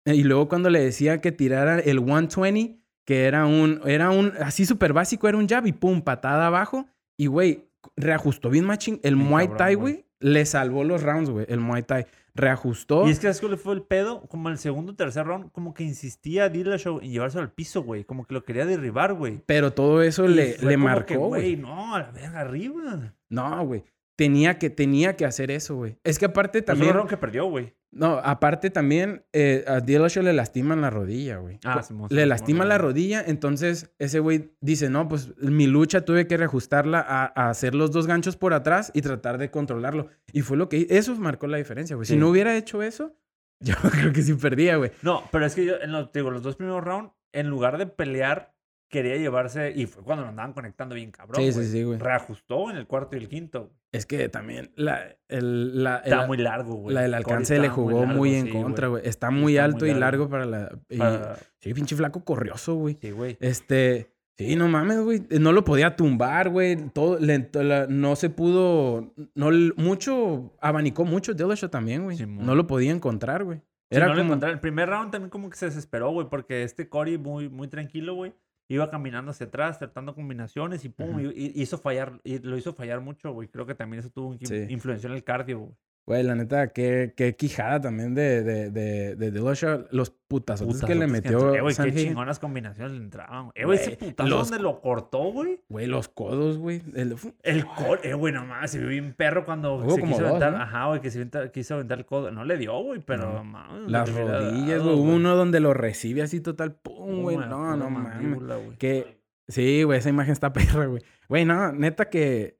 Y luego cuando le decía que tirara el 120, que era un, era un, así súper básico, era un jab y pum, patada abajo. Y, güey, reajustó bien machín. El Muay cabrón, Thai, güey. Le salvó los rounds, güey. El Muay Thai reajustó. Y es que ¿sabes cuál fue el pedo? Como el segundo o tercer round, como que insistía Dillashaw en llevárselo al piso, güey. Como que lo quería derribar, güey. Pero todo eso Y le, le marcó, que, güey. No, a la verga, arriba. No, güey. Tenía que, tenía que hacer eso, güey. Es que aparte También también... round que perdió, güey. No, aparte también eh, a Dillashaw le lastiman la rodilla, güey. Ah, Simón, le Simón, lastima Simón, la rodilla, entonces ese güey dice, no, pues mi lucha tuve que reajustarla a, a hacer los dos ganchos por atrás y tratar de controlarlo. Y fue lo que eso marcó la diferencia, güey. Si Sí. no hubiera hecho eso, yo creo que sí perdía, güey. No, pero es que yo, en los, digo, los dos primeros rounds, en lugar de pelear, quería llevarse. Y fue cuando lo andaban conectando bien cabrón. Sí, sí, sí, güey. Reajustó en el cuarto y el quinto. Es que también la, el, la, Está el- muy largo, güey. la Corey alcance le jugó largo, muy en sí, contra, güey. Está muy está alto muy y largo. largo para la... y- Para- sí, pinche flaco corrioso, güey. Sí, güey. Este, sí, no mames, güey. No lo podía tumbar, güey. Todo, le- to- la- no se pudo, no, mucho, abanicó mucho Dillashaw también, güey. No lo podía encontrar, güey. Sí, Era lo como. El primer round también como que se desesperó, güey, porque este Cory muy, muy tranquilo, güey. Iba caminando hacia atrás, tratando combinaciones y pum, y, y hizo fallar, y lo hizo fallar mucho, güey. Creo que también eso tuvo un Sí. influenció en el cardio, güey. Güey, la neta, qué, qué quijada también de, de, de, de. Los putazotes que le metió. Eh, güey, qué chingonas combinaciones le entraban. Eh, güey, ese putazo los- donde lo cortó, güey. Güey, los codos, güey. El- El codo, eh, güey, nomás, se vio bien perro cuando Hubo se quiso dos, aventar. ¿no? Ajá, güey, que se quiso aventar el codo. No le dio, güey, pero No. mames, Las rodillas, güey. Uno donde lo recibe así total, pum, güey. No, no mames. Que, sí, güey, esa imagen está perra, güey. Güey, no, neta que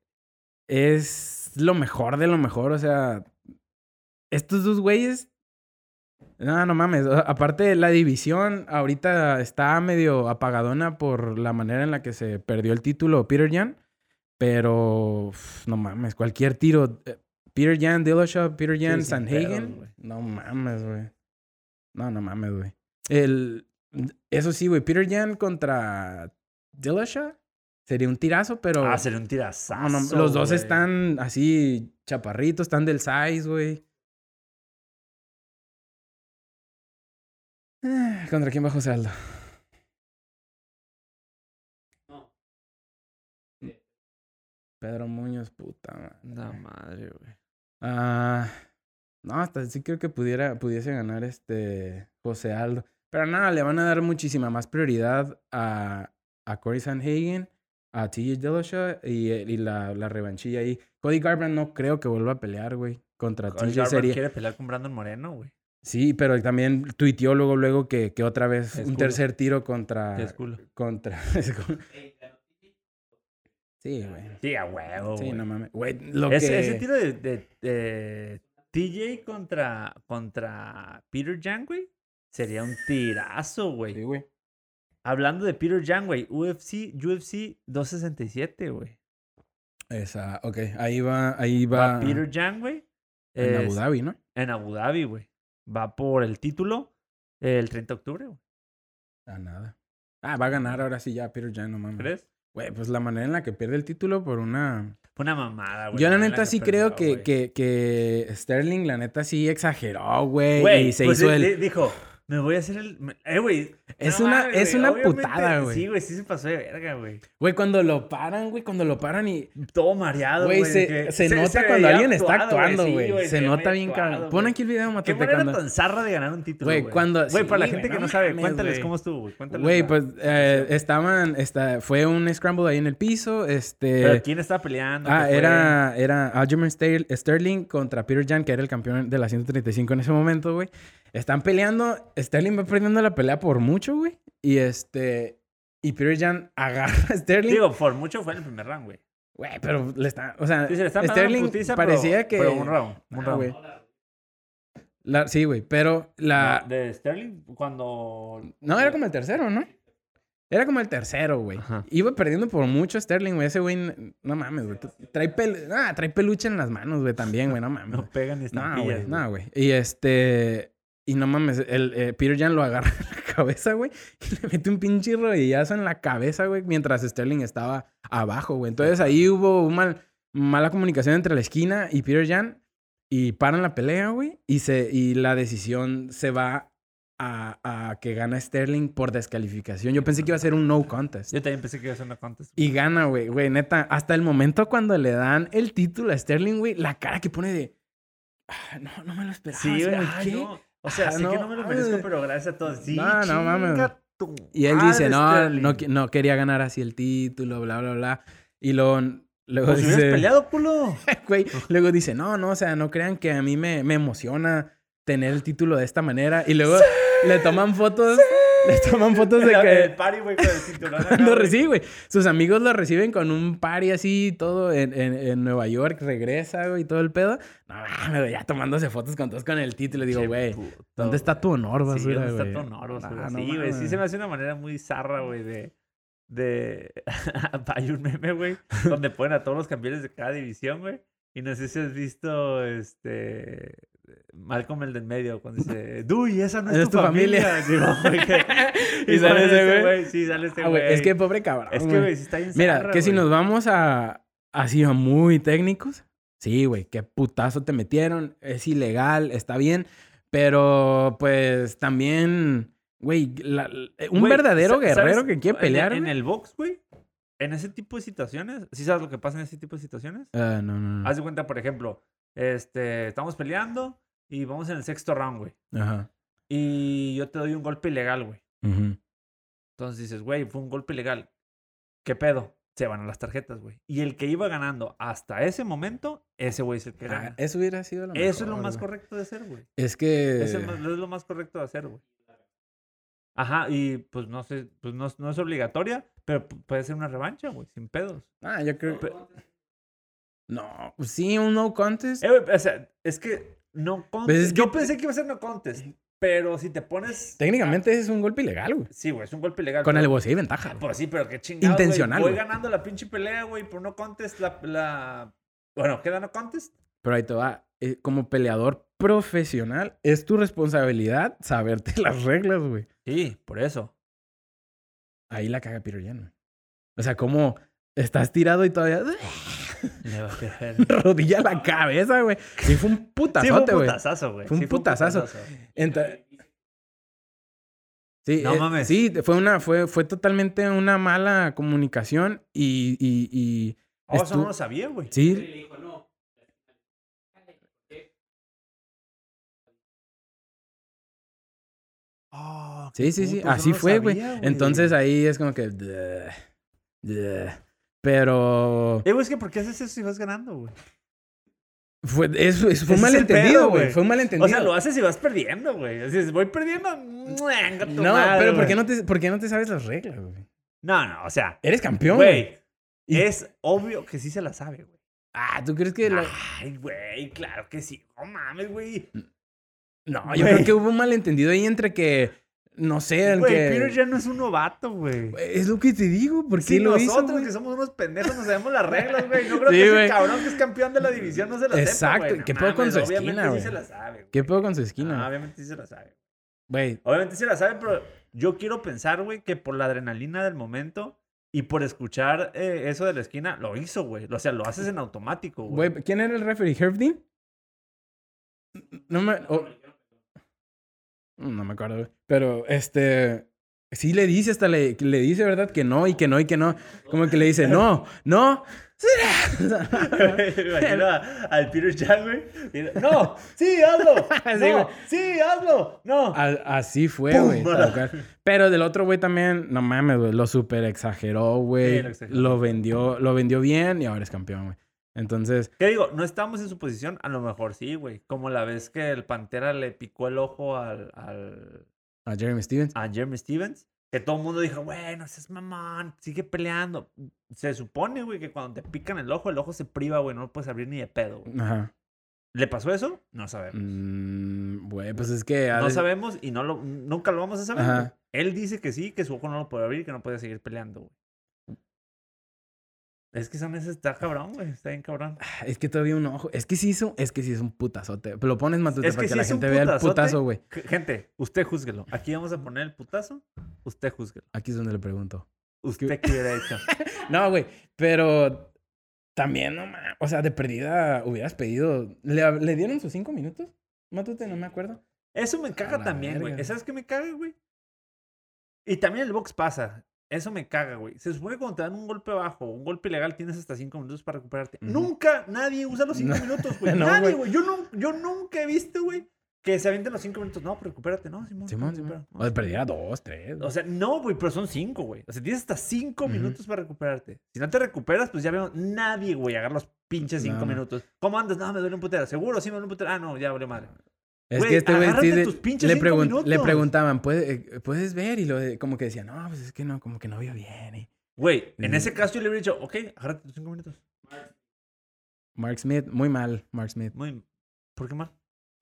es lo mejor de lo mejor. O sea, estos dos güeyes. No, no mames. Aparte, la división ahorita está medio apagadona por la manera en la que se perdió el título Peter Jan. Pero, no mames, cualquier tiro. eh, Peter Jan, Dillashaw, Peter Jan, sin Sanhagen. No mames, güey. No, no mames, güey. El, eso sí, güey. Peter Jan contra Dillashaw sería un tirazo, pero. Ah, sería un no, tirazazo. no, los dos están así chaparritos, están del size, güey. ¿Contra quién va José Aldo? Pedro Muñoz, puta madre. La madre, güey. Ah, no, hasta sí creo que pudiera, pudiese ganar este José Aldo. Pero nada, le van a dar muchísima más prioridad a, a Corey Sanhagen, a TJ Dillashaw y, y la, la revanchilla ahí. Cody Garbrandt no creo que vuelva a pelear, güey. Contra TJ sería. quiere pelear con Brandon Moreno, güey. Sí, pero también tuiteó luego, luego que, que otra vez un tercer tiro contra. Qué es culo. Contra. sí, güey. Sí, a huevo, Sí, güey. no mames. Güey, lo ese, que. ese tiro de, de- de TJ contra, contra Peter Jan, güey, sería un tirazo, güey. Sí, güey. Hablando de Peter Jan, güey, UFC, UFC 267, güey. Esa, ok. Ahí va, ahí Va va. Peter Jan, güey. en Abu Dhabi, ¿no? En Abu Dhabi, güey. Va por el título el 30 de octubre, güey. Ah, nada. Ah, va a ganar ahora sí ya Peter Jan, no mames. ¿Crees? Güey, pues la manera en la que pierde el título por una... Una mamada, güey. Yo la neta sí perdió, creo que, que, que Sterling, la neta sí exageró, güey. Güey, y se pues hizo el... di- Dijo, me voy a hacer el. me- Eh, güey. Es no una- mames, es una obviamente- putada, güey. Sí, güey, sí se pasó de verga, güey. Güey, cuando lo paran, güey, cuando lo paran y... Todo mareado, güey. Güey, de se, que se nota cuando veía alguien está actuando, sí, güey. se veía nota bien actuado, cabrón. güey. Pon aquí el video, Qué Matute, manera cuando... tan zarra de ganar un título, Güey, güey. cuando- Güey, para la sí, gente que no no sabe, mames, cuéntales güey. cómo estuvo, güey. Cuéntales Güey, la- pues eh, estaban, esta, fue un scramble ahí en el piso, este... Pero ¿quién estaba peleando? Ah, era, era Aljamain Ster- Sterling contra Peter Jan, que era el campeón de la 135 en ese momento, güey. Están peleando, Sterling va perdiendo la pelea por mucho, güey. Y este... Y Peter Jan agarra a Sterling. Digo, por mucho fue en el primer round, güey. Güey, pero le está... O sea, Sí, se le dando Sterling putiza, pero- parecía que... Pero un round, un Ah, round. güey. La- sí, güey, pero la... No, de Sterling, cuando... No, era como el tercero, ¿no? Era como el tercero, güey. Ajá. Iba perdiendo por mucho Sterling, güey. Ese güey, no mames, güey. Trae, pel- ah, trae peluche en las manos, güey, también, güey. No mames. No pegan ni No, estampillas, güey. No, güey. Y este... Y no mames, el, eh, Peter Jan lo agarra en la cabeza, güey. Y le mete un pinche rodillazo en la cabeza, güey. Mientras Sterling estaba abajo, güey. Entonces ahí hubo un mal, mala comunicación entre la esquina y Peter Jan. Y paran la pelea, güey. Y, se, y la decisión se va a, a que gana Sterling por descalificación. Yo pensé que iba a ser un no contest. Yo también pensé que iba a ser una contest. Y gana, güey, güey, neta. Hasta el momento cuando le dan el título a Sterling, güey, la cara que pone de. "Ah, no, no me lo esperaba. Sí, güey. O sea, Ah, sí que no, me lo merezco, pero gracias a todos. Sí, No, no mames. Y él dice, no, no, no quería ganar así el título, bla, bla, bla. Y luego, luego Pues dice, peleado, culo. güey, luego dice, no, no, o sea, no crean que a mí me, me emociona tener el título de esta manera. Y luego le toman fotos, le toman fotos de que... El party, güey, con el cinturón acá, Cuando güey. recibe, güey. Sus amigos lo reciben con un party así, todo en, en, en Nueva York, regresa, güey, y todo el pedo. No mames, ya tomándose fotos con todos con el título. Digo, güey, ¿dónde está tu honor, Sí, basura, ¿dónde güey? está tu honor, basura? Ah, no sí, güey, sí se me hace una manera muy zarra, güey, de... de... Hay un meme, güey, donde ponen a todos los campeones de cada división, güey. Y no sé si has visto, este... Malcolm el del medio, cuando dice, Duy, esa no es, Es tu, tu familia. Sí, que- Y sale ese güey. Sí, sale este güey, es que pobre cabrón. Es que, güey. sí está bien Mira, zarra, que si nos vamos a así a muy técnicos, sí, güey, qué putazo te metieron, es ilegal, está bien, pero pues también, güey, un verdadero guerrero que quiere En- pelear. En, el box, güey, en ese tipo de situaciones, ¿sí sabes lo que pasa en ese tipo de situaciones? Ah, no, no, no. Haz de cuenta, por ejemplo, este, estamos peleando y vamos en el sexto round, güey. Ajá. Y yo te doy un golpe ilegal, güey. ujú. Entonces dices, güey, fue un golpe ilegal. ¿Qué pedo? Se van a las tarjetas, güey. Y el que iba ganando hasta ese momento, ese güey es el que Ah, gana. eso hubiera sido lo Eso es lo mejor, más güey. correcto de hacer, güey. Es que... Eso es, lo más correcto de hacer, güey. Ajá, y pues no sé, pues no, no es obligatoria, pero pu- puede ser una revancha, güey, sin pedos. Ah, yo creo... Pe- No, pues sí, un no contest. Eh, güey, o sea, es que no contest. Pues es Yo que- pensé que iba a ser no contest, pero si te pones. Técnicamente es un golpe ilegal, güey. Sí, güey, es un golpe ilegal. Con pero- el bolsillo hay ventaja. Ah, pues sí, pero qué chingados. güey. Intencional, Voy güey. ganando la pinche pelea, güey, por no contest la. la... Bueno, queda no contest. Pero ahí te va. eh, Como peleador profesional, es tu responsabilidad saberte las reglas, güey. Sí, por eso. Ahí la caga güey. O sea, como estás tirado y todavía Le va a quedar- rodilla a la cabeza, güey. Fue un Sí, fue un putazote, güey. putazazo, güey. Fue un Sí, putazazo. Sí, No eh, mames. sí, fue una, fue, fue totalmente una mala comunicación y, y, y Oh, eso no lo sabía, güey. sí, Oh, sí, qué sí, sí, eso así no fue, güey. Entonces ahí es como que. Pero Eh, güey, es que ¿por qué haces eso si vas ganando, güey? fue, eso fue un es malentendido, güey. Fue un malentendido. O sea, lo haces y vas perdiendo, güey. Así es, voy perdiendo. muenga tu no, madre, pero ¿por qué no, te, ¿por qué no te sabes las reglas, güey? No, no, o sea, Eres campeón, güey. Y- es obvio que sí se la sabe, güey. Ah, ¿tú crees que la... Ay, güey, claro que sí. No mames, güey. No, yo Güey. creo que hubo un malentendido ahí entre que, no sé, el Güey, que... Peter ya no es un novato, güey. Es lo que te digo, ¿por qué Si lo hizo, nosotros que somos unos pendejos nos sabemos las reglas, güey. No creo Sí, que ese cabrón que es campeón de la división no se la Exacto, sepa. No ¿qué pedo con su obviamente esquina, sí güey? se la sabe, güey. ¿Qué pedo con su Ah, esquina? obviamente sí se la sabe. Güey, Obviamente sí la sabe, pero yo quiero pensar, güey, que por la adrenalina del momento y por escuchar eh, eso de la esquina, lo hizo, güey. O sea, lo haces en automático, güey. güey, ¿quién era el referee? ¿Herb Dean? No me... oh, No me acuerdo, güey. Pero, este... Sí le dice, hasta le, le dice, ¿verdad? Que no, y que no, y que no. Como que le dice, no, no. Imagino a- al Peter Chan, güey. No, sí, hazlo. Sí, No, güey. sí, hazlo. No. A- así fue, güey. Pero del otro güey también, no mames, güey. Lo super exageró, güey. Sí, lo lo vendió, lo vendió bien y ahora es campeón, güey. Entonces, ¿Qué digo? No estamos en su posición. A lo mejor sí, güey. Como la vez que el Pantera le picó el ojo al, al, a Jeremy Stevens. a Jeremy Stevens. Que todo el mundo dijo, bueno, ese es mamón, sigue peleando. Se supone, güey, que cuando te pican el ojo, el ojo se priva, güey, no lo puedes abrir ni de pedo. güey. Ajá. ¿Le pasó eso? No sabemos. Mm, güey, pues es que... No sabemos y no lo, nunca lo vamos a saber. Ajá. güey. Él dice que sí, que su ojo no lo puede abrir que no puede seguir peleando, güey. Es que son ese está cabrón, güey. Está bien cabrón. Es que todavía un ojo. Es que sí hizo, es que sí es un putazote. Lo pones matute Es que para que, la gente vea el putazo, güey. Gente, usted júzguelo. Aquí vamos a poner el putazo. Usted júzguelo. Aquí es donde le pregunto. ¿Usted qué hubiera hecho? No, güey, pero también, no mames. O sea, de perdida hubieras pedido. ¿Le, le dieron sus cinco minutos? Matute, no me acuerdo. Eso me caga también, güey. ¿Sabes qué me caga, güey? Y también el box pasa. Eso me caga, güey. Se supone que cuando te dan un golpe bajo, un golpe ilegal, tienes hasta cinco minutos para recuperarte. Nunca nadie usa los cinco No. minutos, güey. No, nadie, güey. Yo, no, yo nunca he visto, güey, que se avienten los cinco minutos. No, pero recupérate. No, Simón. Simón, recupera. Simón. O de perdida dos, tres. O sea, no, güey, pero son cinco, güey. O sea, tienes hasta cinco minutos para recuperarte. Si no te recuperas, pues ya veo, nadie, güey, agarra los pinches cinco no. minutos. ¿Cómo andas? No, me duele un putero. Seguro, sí me duele un putero. Ah, no, ya valió madre. Es que este güey sí le, pregun- preguntaban, ¿puede- eh, ¿puedes ver? Y lo de- como que decía, no, pues es que no, como que no vio bien. y- Güey, en ese caso yo le hubiera dicho, ok, agárrate tus cinco minutos. Mark Smith, muy mal, Mark Smith, Muy. ¿Por qué mal?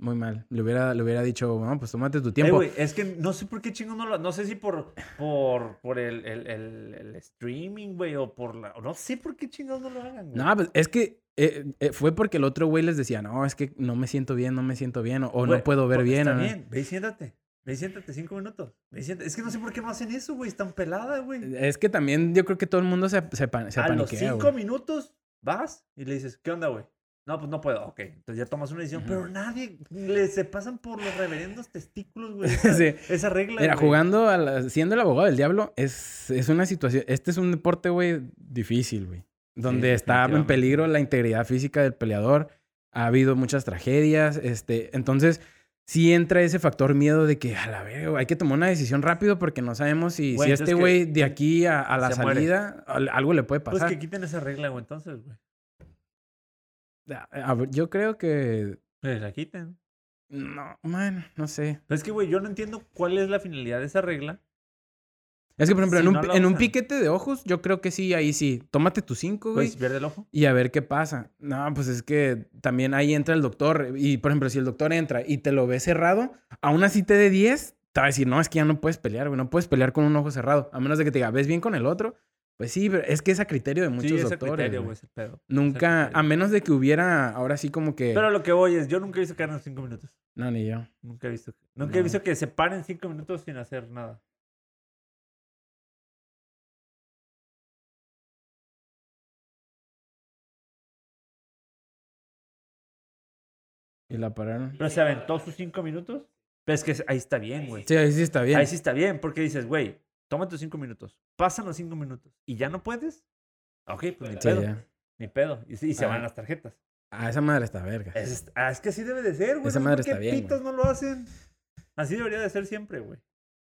Muy mal. Le hubiera, le hubiera dicho, bueno, pues tómate tu tiempo. es que no sé por qué chingón no lo. No sé si por. Por, por el, el, el, el streaming, güey, o por la. No sé por qué chingón no lo hagan, güey. No, pues es que eh, eh, fue porque el otro güey les decía, no, es que no me siento bien, no me siento bien, o, no puedo ver bien. Está o no". bien, ve y siéntate. Ve y siéntate cinco minutos. Ve y siéntate. Es que no sé por qué no hacen eso, güey. Están pelada, güey. Es que también yo creo que todo el mundo se, se, pa- se A los cinco minutos vas y le dices, ¿qué onda, güey? No, pues no puedo. Ok, entonces ya tomas una decisión. Pero nadie le se pasan por los reverendos testículos, güey. Esa, Sí. esa regla. Mira, güey. jugando, a la- siendo el abogado del diablo, es, es una situación, este es un deporte, güey, difícil, güey. Donde está en peligro la integridad física del peleador. Ha habido muchas tragedias, este, entonces sí entra ese factor miedo de que, a la verga, hay que tomar una decisión rápido porque no sabemos si, Güey, si este güey de aquí a, a la muere. salida al- algo le puede Pues pasar. que quiten esa regla, güey, entonces, güey. A- a ver, yo creo que, la quiten. no, man, no sé. Pero es que, güey, yo no entiendo cuál es la finalidad de esa regla. Es que, por ejemplo, Si en, un, no en un piquete de ojos, yo creo que sí, ahí sí. Tómate tus cinco, güey. Pues pierde el ojo. y a ver qué pasa. No, pues es que también ahí entra el doctor. Y por ejemplo, si el doctor entra y te lo ve cerrado, aún así te dé 10, te va a decir, no, es que ya no puedes pelear, güey. No puedes pelear con un ojo cerrado. A menos de que te diga, ¿ves bien con el otro? Pues sí, pero es que es a criterio de muchos sí, ese doctores. criterio, güey. güey, ese pedo. Nunca, a menos de que hubiera ahora sí como que. Pero lo que voy es, yo nunca he visto que hagan cinco minutos. No, ni yo. Nunca he visto. Nunca he visto que se paren cinco minutos sin hacer nada. Y la pararon. Pero se aventó sus cinco minutos. Pero es que ahí está bien, güey. Sí, ahí sí está bien. Ahí sí está bien, porque dices, güey, toma tus cinco minutos. Pasan los cinco minutos y ya no puedes. Ok, pues ni Sí, pedo. ya. Ni pedo. Y, y se Ah. van las tarjetas. Ah, esa madre está verga. Es, ah, es que así debe de ser, güey. Esa madre por qué está bien, güey. pitos no lo hacen? Así debería de ser siempre, güey.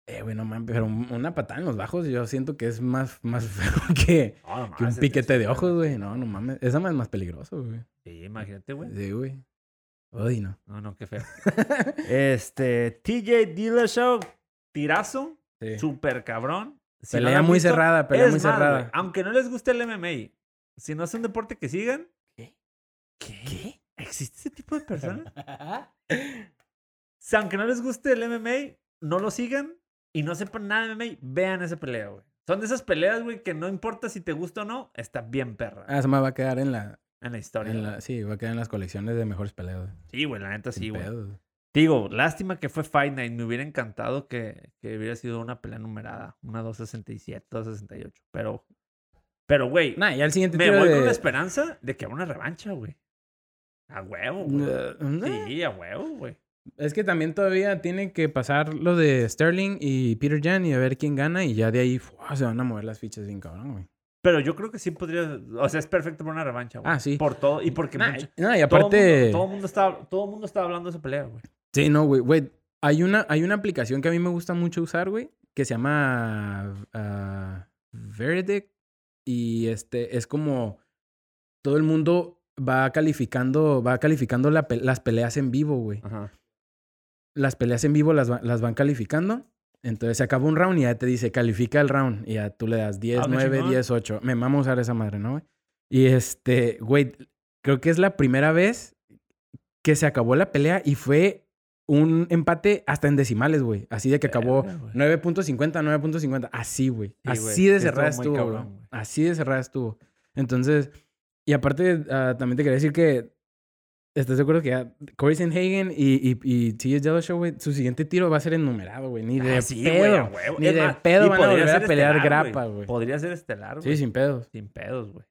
Eh, güey, no mames, pero una patada en los bajos yo siento que es más, más feo que, No, no que un piquete de ojos, güey. No, no mames. Esa más es más peligroso, güey. Sí, imagínate, güey. Sí, güey. Uy, no. No, no, qué feo. este, TJ Dillashaw, tirazo, Sí. súper cabrón. Si no Pelea han muy visto, cerrada, pelea muy cerrada. aunque no les guste el MMA, si no es un deporte que sigan. ¿Qué? ¿Qué? ¿Existe ese tipo de personas? Si aunque no les guste el MMA, no lo sigan y no sepan nada de MMA, vean esa pelea, güey. Son de esas peleas, güey, que no importa si te gusta o no, está bien perra Ah, esa me va a quedar en la, en la historia. en la... Sí, va a quedar en las colecciones de mejores peleas. Sí, güey, la neta Sin sí, güey. Digo, lástima que fue Fight Night. Me hubiera encantado que, que hubiera sido una pelea numerada. Una 267, 268. Pero, pero, güey, Nah, ya el siguiente me voy de... con la esperanza de que habrá una revancha, güey. A huevo, güey. Nah. Sí, a huevo, güey. Es que también todavía tiene que pasar lo de Sterling y Peter Jan y a ver quién gana y ya de ahí se van a mover las fichas bien cabrón, güey. Pero yo creo que sí podría. O sea, es perfecto para una revancha, güey. Ah, sí. Por todo. Y porque. Nah, mucha- no, y aparte... Todo el mundo, estaba, todo el mundo estaba hablando de esa pelea, güey. Sí, no, güey. Güey, hay una, hay una aplicación que a mí me gusta mucho usar, güey, que se llama ah, Verdict. Y este es como todo el mundo va calificando, va calificando la las peleas en vivo, güey. Ajá. Las peleas en vivo las, las van calificando. Entonces se acaba un round y ya te dice califica el round. Y ya tú le das 10, Ah, qué 9, chingón. 10, 8. Me vamos a usar esa madre, ¿no, güey? Y este, güey, creo que es la primera vez que se acabó la pelea y fue un empate hasta en decimales, güey. Así de que acabó Verga, güey. 9.50, 9.50. Así, güey. Sí, güey. Así de cerrada estuvo cabrón. Así de cerrada estuvo. Entonces, y aparte, ah, también te quería decir que ¿Estás de acuerdo que ya Corey Sanhagen y, y, y TJ Dillashaw, güey, su siguiente tiro va a ser enumerado, güey? Ni de Ah, sí, pedo. Ni Es de más, pedo van a volver a pelear estelar, grapa, güey. Podría ser estelar, güey. Sí, sin pedos. Sin pedos, güey.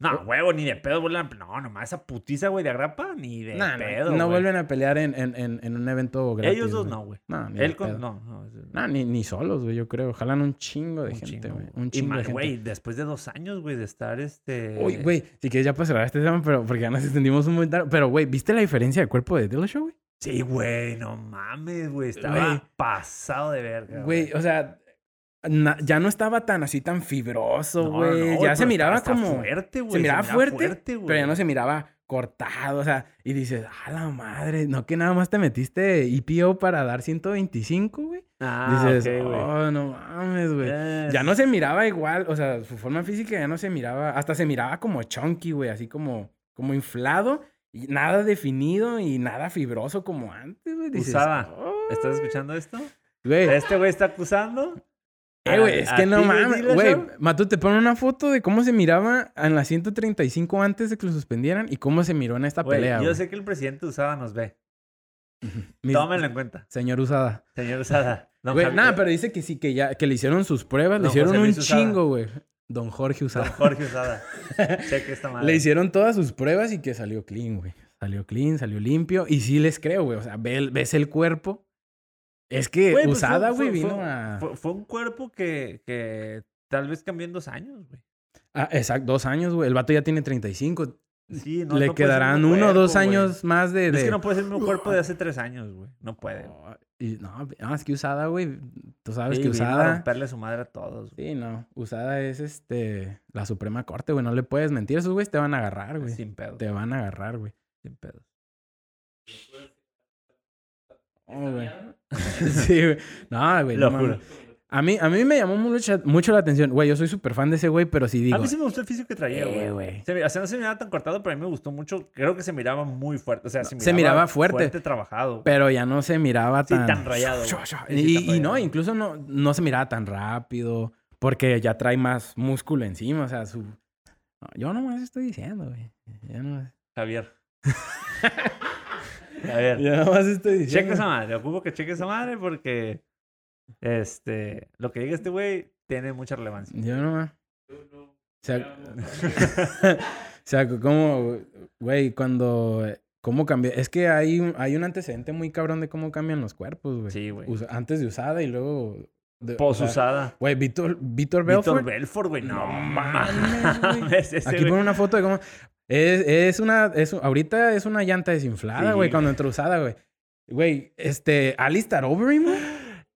No, huevo, ni de pedo vuelven a... No, nomás esa putiza, güey, de agrapa, ni de Nah, nah, pedo, no güey. vuelven a pelear en, en, en, en un evento gratis, Ellos dos no, güey. No, ni de Él con... No, no. No, ni, ni solos, güey, yo creo. Jalan un chingo de un gente, güey. Un Y chingo de más, gente. güey, después de dos años, güey, de estar este... Uy, güey, si quieres ya para cerrar este tema, pero porque ya nos extendimos un montón. Pero, güey, ¿viste la diferencia de cuerpo de Dillashaw, güey? Sí, güey, no mames, güey. Estaba Güey. pasado de verga, Güey, o sea, na- ya no estaba tan así, tan fibroso, no, güey. no, ya se miraba como... fuerte, güey. se miraba fuerte, güey. pero ya no se miraba cortado, o sea, y dices, a la madre, no que nada más te metiste EPO para dar 125, güey. Ah, dices, ok, güey. oh, no mames, güey. Ya no se miraba igual, o sea, su forma física ya no se miraba, hasta se miraba como chunky, güey, así como, como inflado, y nada definido y nada fibroso como antes, güey. Dices. "Oh". ¿Estás escuchando esto? Güey, Este güey está acusando. Eh, güey, es que no mames, güey. Matú, te pone una foto de cómo se miraba en la 135 antes de que lo suspendieran y cómo se miró en esta Güey, pelea, yo sé que el presidente Usada nos ve. Tómenlo en cuenta, Señor Usada. señor Usada. Don nada, pero dice que sí, que ya, que le hicieron sus pruebas, le Don hicieron José un chingo, güey. Don Jorge Don Usada. Jorge Usada. Cheque esta madre. Le hicieron todas sus pruebas y que salió clean, güey. Salió clean, salió limpio. Y sí les creo, güey. O sea, ves el cuerpo. Es que Güey, pues Usada, güey, vino fue- a... Fue, fue un cuerpo que, que tal vez cambió en dos años, güey. Ah, exacto, dos años, güey. El vato ya tiene 35. Sí, no, le no quedarán uno o dos güey. años más de... Es que no puede ser mismo cuerpo de hace tres años, güey. No puede. Oh, y no, no, es que Usada, güey. Tú sabes Sí, que vino a Usada... romperle su madre a todos. güey. Sí, no. Usada es este... La Suprema Corte, güey. No le puedes mentir. Esos güeyes te van a agarrar, güey. Sin pedos. Te van a agarrar, güey. Sin pedos. Oh, güey. sí, güey. No, güey. Lo no juro. A mí, a mí me llamó mucho, mucho la atención. Güey, yo soy súper fan de ese güey, pero sí digo... a mí sí me gustó el físico que traía, güey. güey. Se, o sea, no se miraba tan cortado, pero a mí me gustó mucho. Creo que se miraba muy fuerte. O sea, se miraba, se miraba fuerte. Fuerte trabajado. Pero ya no se miraba Sí, tan... tan rayado. Y, Sí, tan y no, incluso no, no se miraba tan rápido. Porque ya trae más músculo encima. O sea, su... No, yo nomás estoy diciendo, güey. Yo nomás... Javier. Yo nomás estoy diciendo. Checa esa madre. Ocupo que cheque esa madre porque. Este. Lo que diga este güey tiene mucha relevancia. Yo nomás... O sea, o sea, como, güey, cuando... ¿Cómo cambió? Es que hay un, hay un antecedente muy cabrón de cómo cambian los cuerpos, güey. Sí, güey. Antes de usada y luego... de- o sea, Posusada. Güey, Víctor, Víctor Belfort. Víctor Belfort, güey. No mames. Aquí ponen una foto de cómo... Es, es una... Es, ahorita es una llanta desinflada, Sí, güey, cuando entró usada, güey. Güey, este... Alistair Overeem.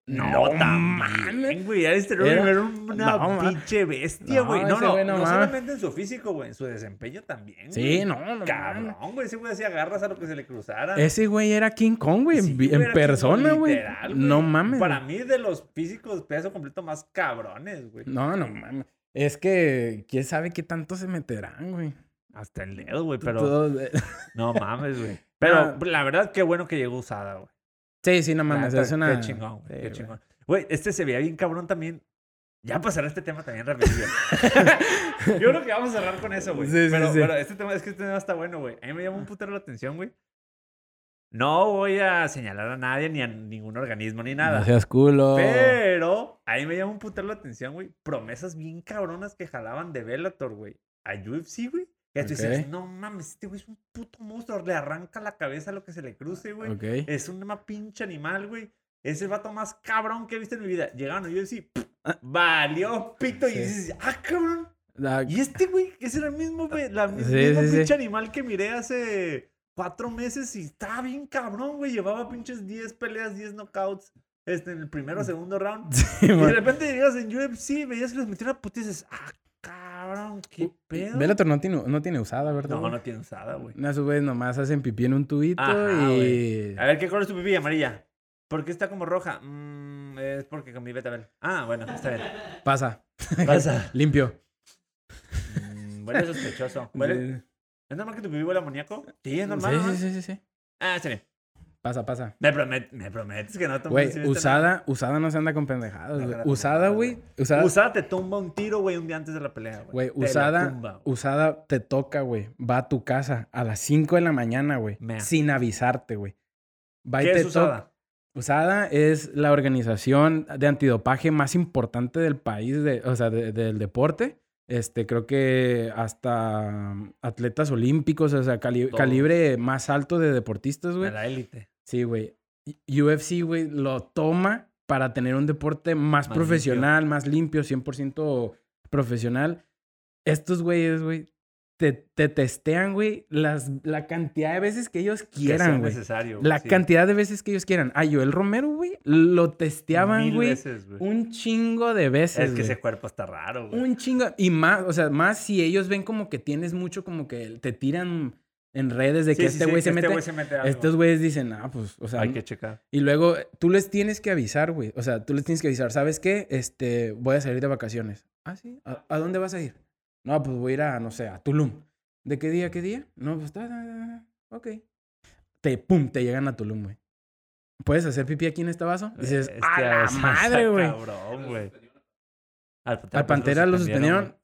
No, No mames. güey. Alistair Era- Overeem era una No, pinche bestia, güey. No, no, no, no solamente en su físico, güey. En su desempeño también, Sí, no, no. Cabrón, güey. Ese güey hacía garras a lo que se le cruzara. Ese güey era King Kong, güey, Sí, en, en persona, güey. No mames. Para mí, de los físicos peso completo más cabrones, güey. No, no mames. Es que quién sabe qué tanto se meterán, güey. Hasta el dedo, güey, pero Todo de- no mames, güey. Pero No. la verdad, qué bueno que llegó usada, güey. Sí, sí, no mames. Es una... Qué chingón, güey. Sí, qué chingón. Güey, este se veía bien cabrón también. Ya pasará este tema también rapidillo. Yo creo que vamos a cerrar con eso, güey. Sí, sí, pero, sí. pero este tema, es que este tema está bueno, güey. A mí me llama un putero la atención, güey. No voy a señalar a nadie, ni a ningún organismo, ni nada. No seas culo. Pero ahí me llama un putero la atención, güey. Promesas bien cabronas que jalaban de Bellator, güey. A UFC, güey. Tú dices, no mames, este güey es un puto monstruo. Le arranca la cabeza a lo que se le cruce, güey. Es un pinche animal, güey. Es el vato más cabrón que he visto en mi vida. Llegaron a UFC, pff, valió pito. Y dices, ah, cabrón. Ah, Y este güey, es el mismo, la mis- Sí, mismo sí, pinche animal que miré hace cuatro meses y estaba bien cabrón, güey. Llevaba pinches 10 peleas, 10 knockouts este, en el primero o segundo round. sí, Y de repente llegas en UFC, veías que los metieron a puta y dices, ah, cabrón, qué pedo. Bellator no tiene, no tiene usada, ¿verdad? No, güey? no tiene usada, güey. No, esos güeyes nomás hacen pipí en un tubito Ajá, y... A ver, ¿qué color es tu pipí? Amarilla. ¿Por qué está como roja? Mm, es porque con mi betabel. Ah, bueno, está bien. Pasa. Pasa. Limpio. Mm, huele sospechoso. Huele- ¿Es normal que tu pipí huele a amoníaco? Sí, es normal. Sí, ¿no? sí, sí, sí, sí. Ah, está bien. Pasa, pasa. Me, promet- me prometes que no tomas Güey, usada, usada no se anda con pendejadas, No, Usada, güey. Usada, te tumba un tiro, güey, un día antes de la pelea, güey. Te usada, tumba, usada te toca, güey. Va a tu casa a las 5 de la mañana, güey. Sin avisarte, güey. Va y ¿Qué te es usada? USADA es la organización de antidopaje más importante del país, de, o sea, de- del deporte. Este, creo que hasta um, atletas olímpicos, o sea, cali- calibre más alto de deportistas, De güey. la élite. Sí, güey. UFC, güey, lo toma para tener un deporte más, Más profesional, más limpio, 100% profesional. Estos güeyes, güey, te, te testean, güey, las, la cantidad de veces que ellos quieran, güey. necesario. La sí. cantidad de veces que ellos quieran. A Joel Romero, güey, lo testeaban, güey, un chingo de veces, Es que güey. ese cuerpo está raro, güey. Un chingo. Y más, o sea, más si ellos ven como que tienes mucho, como que te tiran en redes de que Sí, este sí, güey se. Este se mete algo. Estos güeyes dicen, ah, pues, o sea, Hay que checar. y luego tú les tienes que avisar, güey. O sea, tú les tienes que avisar, ¿sabes qué? Este, voy a salir de vacaciones. Ah, sí. ¿A, a dónde vas a ir? No, pues voy a ir a, no sé, a Tulum. ¿De qué día, qué día? No, pues está, ok. Te, pum, te llegan a Tulum, güey. ¿Puedes hacer pipí aquí en este vaso? Dices, Este, ¡a la madre, güey! Cabrón, güey. Al Al Pantera lo suspendieron.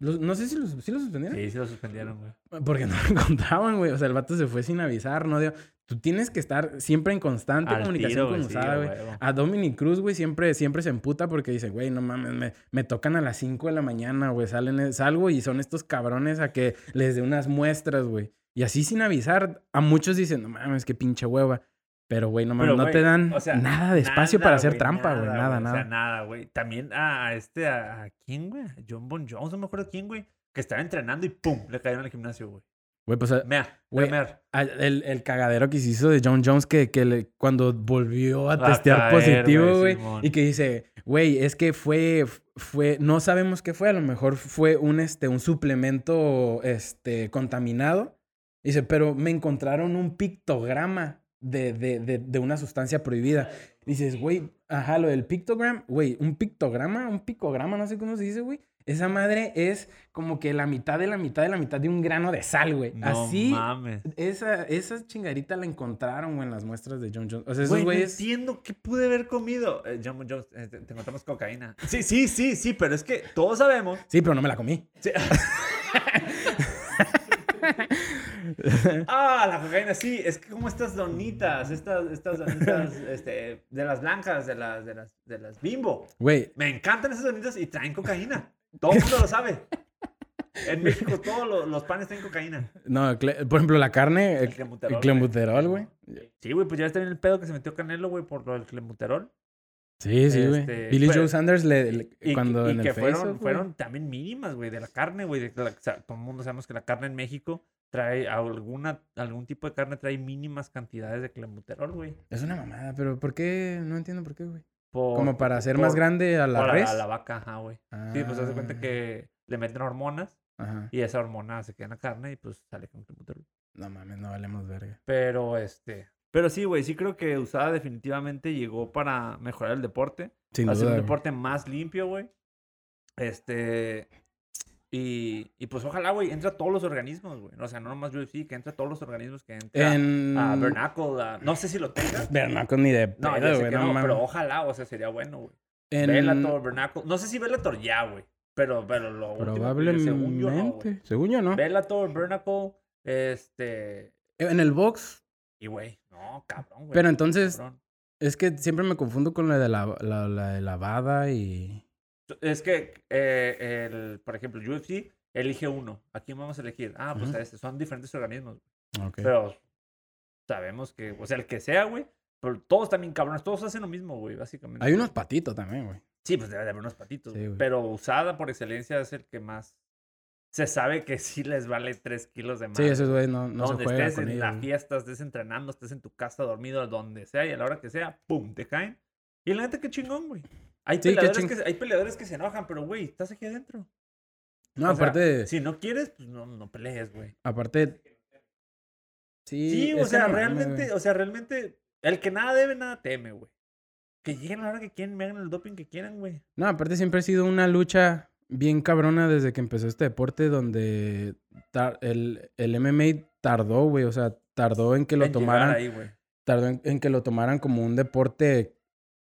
No sé si lo, sí lo suspendieron. Sí, sí lo suspendieron, güey. Porque no lo encontraban, güey. O sea, el vato se fue sin avisar, ¿no? Dio- Tú tienes que estar siempre en constante Al comunicación tiro, con Usada, a güey. A Dominic Cruz, güey, siempre, siempre se emputa porque dice, güey, no mames, me, me tocan a las 5 de la mañana, güey. Salen, eh, salgo y son estos cabrones a que les dé unas muestras, güey. Y así sin avisar, a muchos dicen, no mames, qué pinche hueva. Pero, güey, no Pero, no te dan o sea, nada de espacio nada, para hacer trampa, güey. Nada, güey, nada. O sea, nada, güey. También a, este, a, a quién, güey. John Bon Jones, no me acuerdo quién, güey. Que estaba entrenando y pum, le cayeron al gimnasio, güey. Güey, pues Mea, Güey, güey. Mear. a- el, el cagadero que se hizo de John Jones que, que le- cuando volvió a A testear caer, positivo, güey. Y que dice, güey, es que fue, fue, no sabemos qué fue, a lo mejor fue un, este, un suplemento, este, contaminado. Dice, pero me encontraron un pictograma de, de, de, de una sustancia prohibida. Dices, güey, ajá, lo del pictogram, güey, un pictograma, un picograma, no sé cómo se dice, güey. Esa madre es como que la mitad de la mitad de la mitad de un grano de sal, güey. No Así, mames. esa, esa chingarita la encontraron, güey, en las muestras de John Jones. O sea, esos Güey, no güeyes... entiendo qué pude haber comido. Eh, John Bon Jones, eh, te, te encontramos cocaína. Sí, sí, sí, sí, pero es que todos sabemos. Sí, pero no me la comí. Sí. ah, la cocaína, sí. Es que como estas donitas, estas, estas donitas, este, de las blancas, de las, de las, de las bimbo. Güey, Me encantan esas donitas y traen cocaína. Todo el mundo lo sabe. En México todos lo- los panes traen cocaína. no, por ejemplo, la carne, El el, el clenbuterol, güey. Sí, güey, pues ya está bien el pedo que se metió Canelo, güey, por lo del clenbuterol. Sí, sí, güey. Este, Billy Joe Sanders le, le- Y, cuando y en que el fueron, Facebook, fueron también mínimas, güey, de la carne, güey. o sea, todo el mundo sabemos que la carne en México trae alguna, algún tipo de carne trae mínimas cantidades de clenbuterol, güey. Es una mamada, pero ¿por qué? No entiendo por qué, güey. Por- Como para hacer por- más grande a la por res. A la vaca, ajá, güey. Sí, pues haz de cuenta Ah, que le meten hormonas Ajá. y esa hormona se queda en la carne y pues sale con clenbuterol. No mames, no valemos verga. Pero este. Pero sí, güey, sí creo que Usada definitivamente llegó para mejorar el deporte. Sin hacer duda. un güey. deporte más limpio, güey. Este. Y, y pues ojalá, güey, entra a todos los organismos, güey. O sea, no nomás UFC, que entra a todos los organismos que entra En... a Bernacle. a- no sé si lo tengas. Bernacle ni de No, ya sé que no pero ojalá, o sea, sería bueno, güey. En- Bellator, Bernacle. No sé si Bellator ya, güey. Pero, pero lo Probablemente. según yo, no, según yo, no. Bellator, Bernacle, este... En el box. Y, güey, no, cabrón, güey. Pero entonces, cabrón. es que siempre me confundo con la de la, la, la de lavada y. Es que, eh, el, por ejemplo, UFC elige uno. ¿A quién vamos a elegir? Ah, pues a este. Son diferentes organismos. Ok. Pero sabemos que, o sea, el que sea, güey. Pero todos también cabrones. Todos hacen lo mismo, güey, básicamente. Hay unos patitos también, güey. Sí, pues debe de haber unos patitos. Sí, güey. güey. Pero usada por excelencia es el que más. Se sabe que sí les vale 3 kilos de más. Sí, esos güeyes no, no se donde juega estés con en ellos. la güey. fiesta, estés entrenando, estés en tu casa dormido, donde sea y a la hora que sea, ¡pum! te caen. Y la neta, qué chingón, güey. Hay, Sí, peleadores que, se- hay peleadores que se enojan, pero güey, estás aquí adentro. No, O sea, aparte, Si no quieres, pues no, no pelees, güey. aparte. Sí, o sea, realmente, o sea, realmente, el que nada debe, nada teme, güey. Que lleguen a la hora que quieran, me hagan el doping que quieran, güey. No, aparte siempre ha sido una lucha bien cabrona desde que empezó este deporte donde el, el MMA tardó, güey. O sea, tardó en que lo En tomaran. ahí. Tardó en, en que lo tomaran como un deporte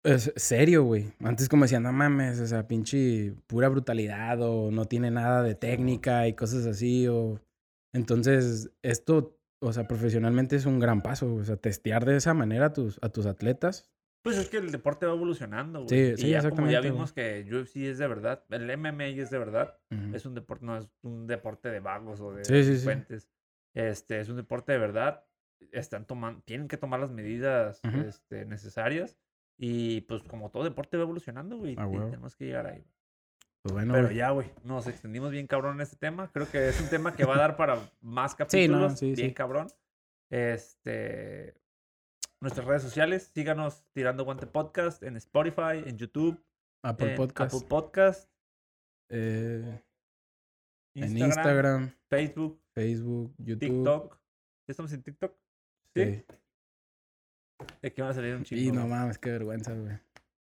es, serio, güey. Antes como decían, no mames, o sea, pinche pura brutalidad o no tiene nada de técnica y cosas así. O... Entonces, esto, o sea, profesionalmente es un gran paso. O sea, testear de esa manera a tus, a tus atletas. Pues es que el deporte va evolucionando, güey. Sí, y sí, ya como ya exactamente, güey. vimos que UFC es de verdad, el MMA es de verdad. Es un deporte, no es un deporte de vagos o de Sí, delincuentes. Este, es un deporte de verdad. Están tomando, tienen que tomar las medidas este, necesarias. Y pues como todo deporte va evolucionando, güey. A y tenemos que llegar ahí. Pues bueno, Pero güey. ya, güey, nos extendimos bien cabrón en este tema. Creo que es un tema que va a dar para más Sí, no, capítulos. sí, bien sí. cabrón. Este. Nuestras redes sociales, síganos Tirando Guante Podcast en Spotify, en YouTube, Apple en Podcast. Apple Podcast, eh, Instagram, en Instagram, Facebook, Facebook, YouTube. TikTok. ¿Ya estamos en TikTok? Sí. De que van a salir un chingo. Y no mames, qué vergüenza, güey.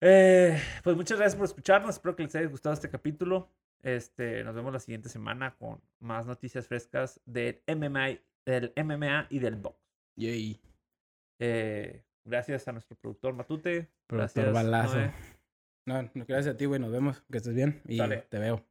Eh, pues muchas gracias por escucharnos. Espero que les haya gustado este capítulo. Este, nos vemos la siguiente semana con más noticias frescas del MMA, del MMA y del box. Yay. Eh, gracias a nuestro productor Matute. Productor gracias, balazo. Noé. No, no, gracias a ti, güey. Nos vemos. Que estés bien. Y te veo.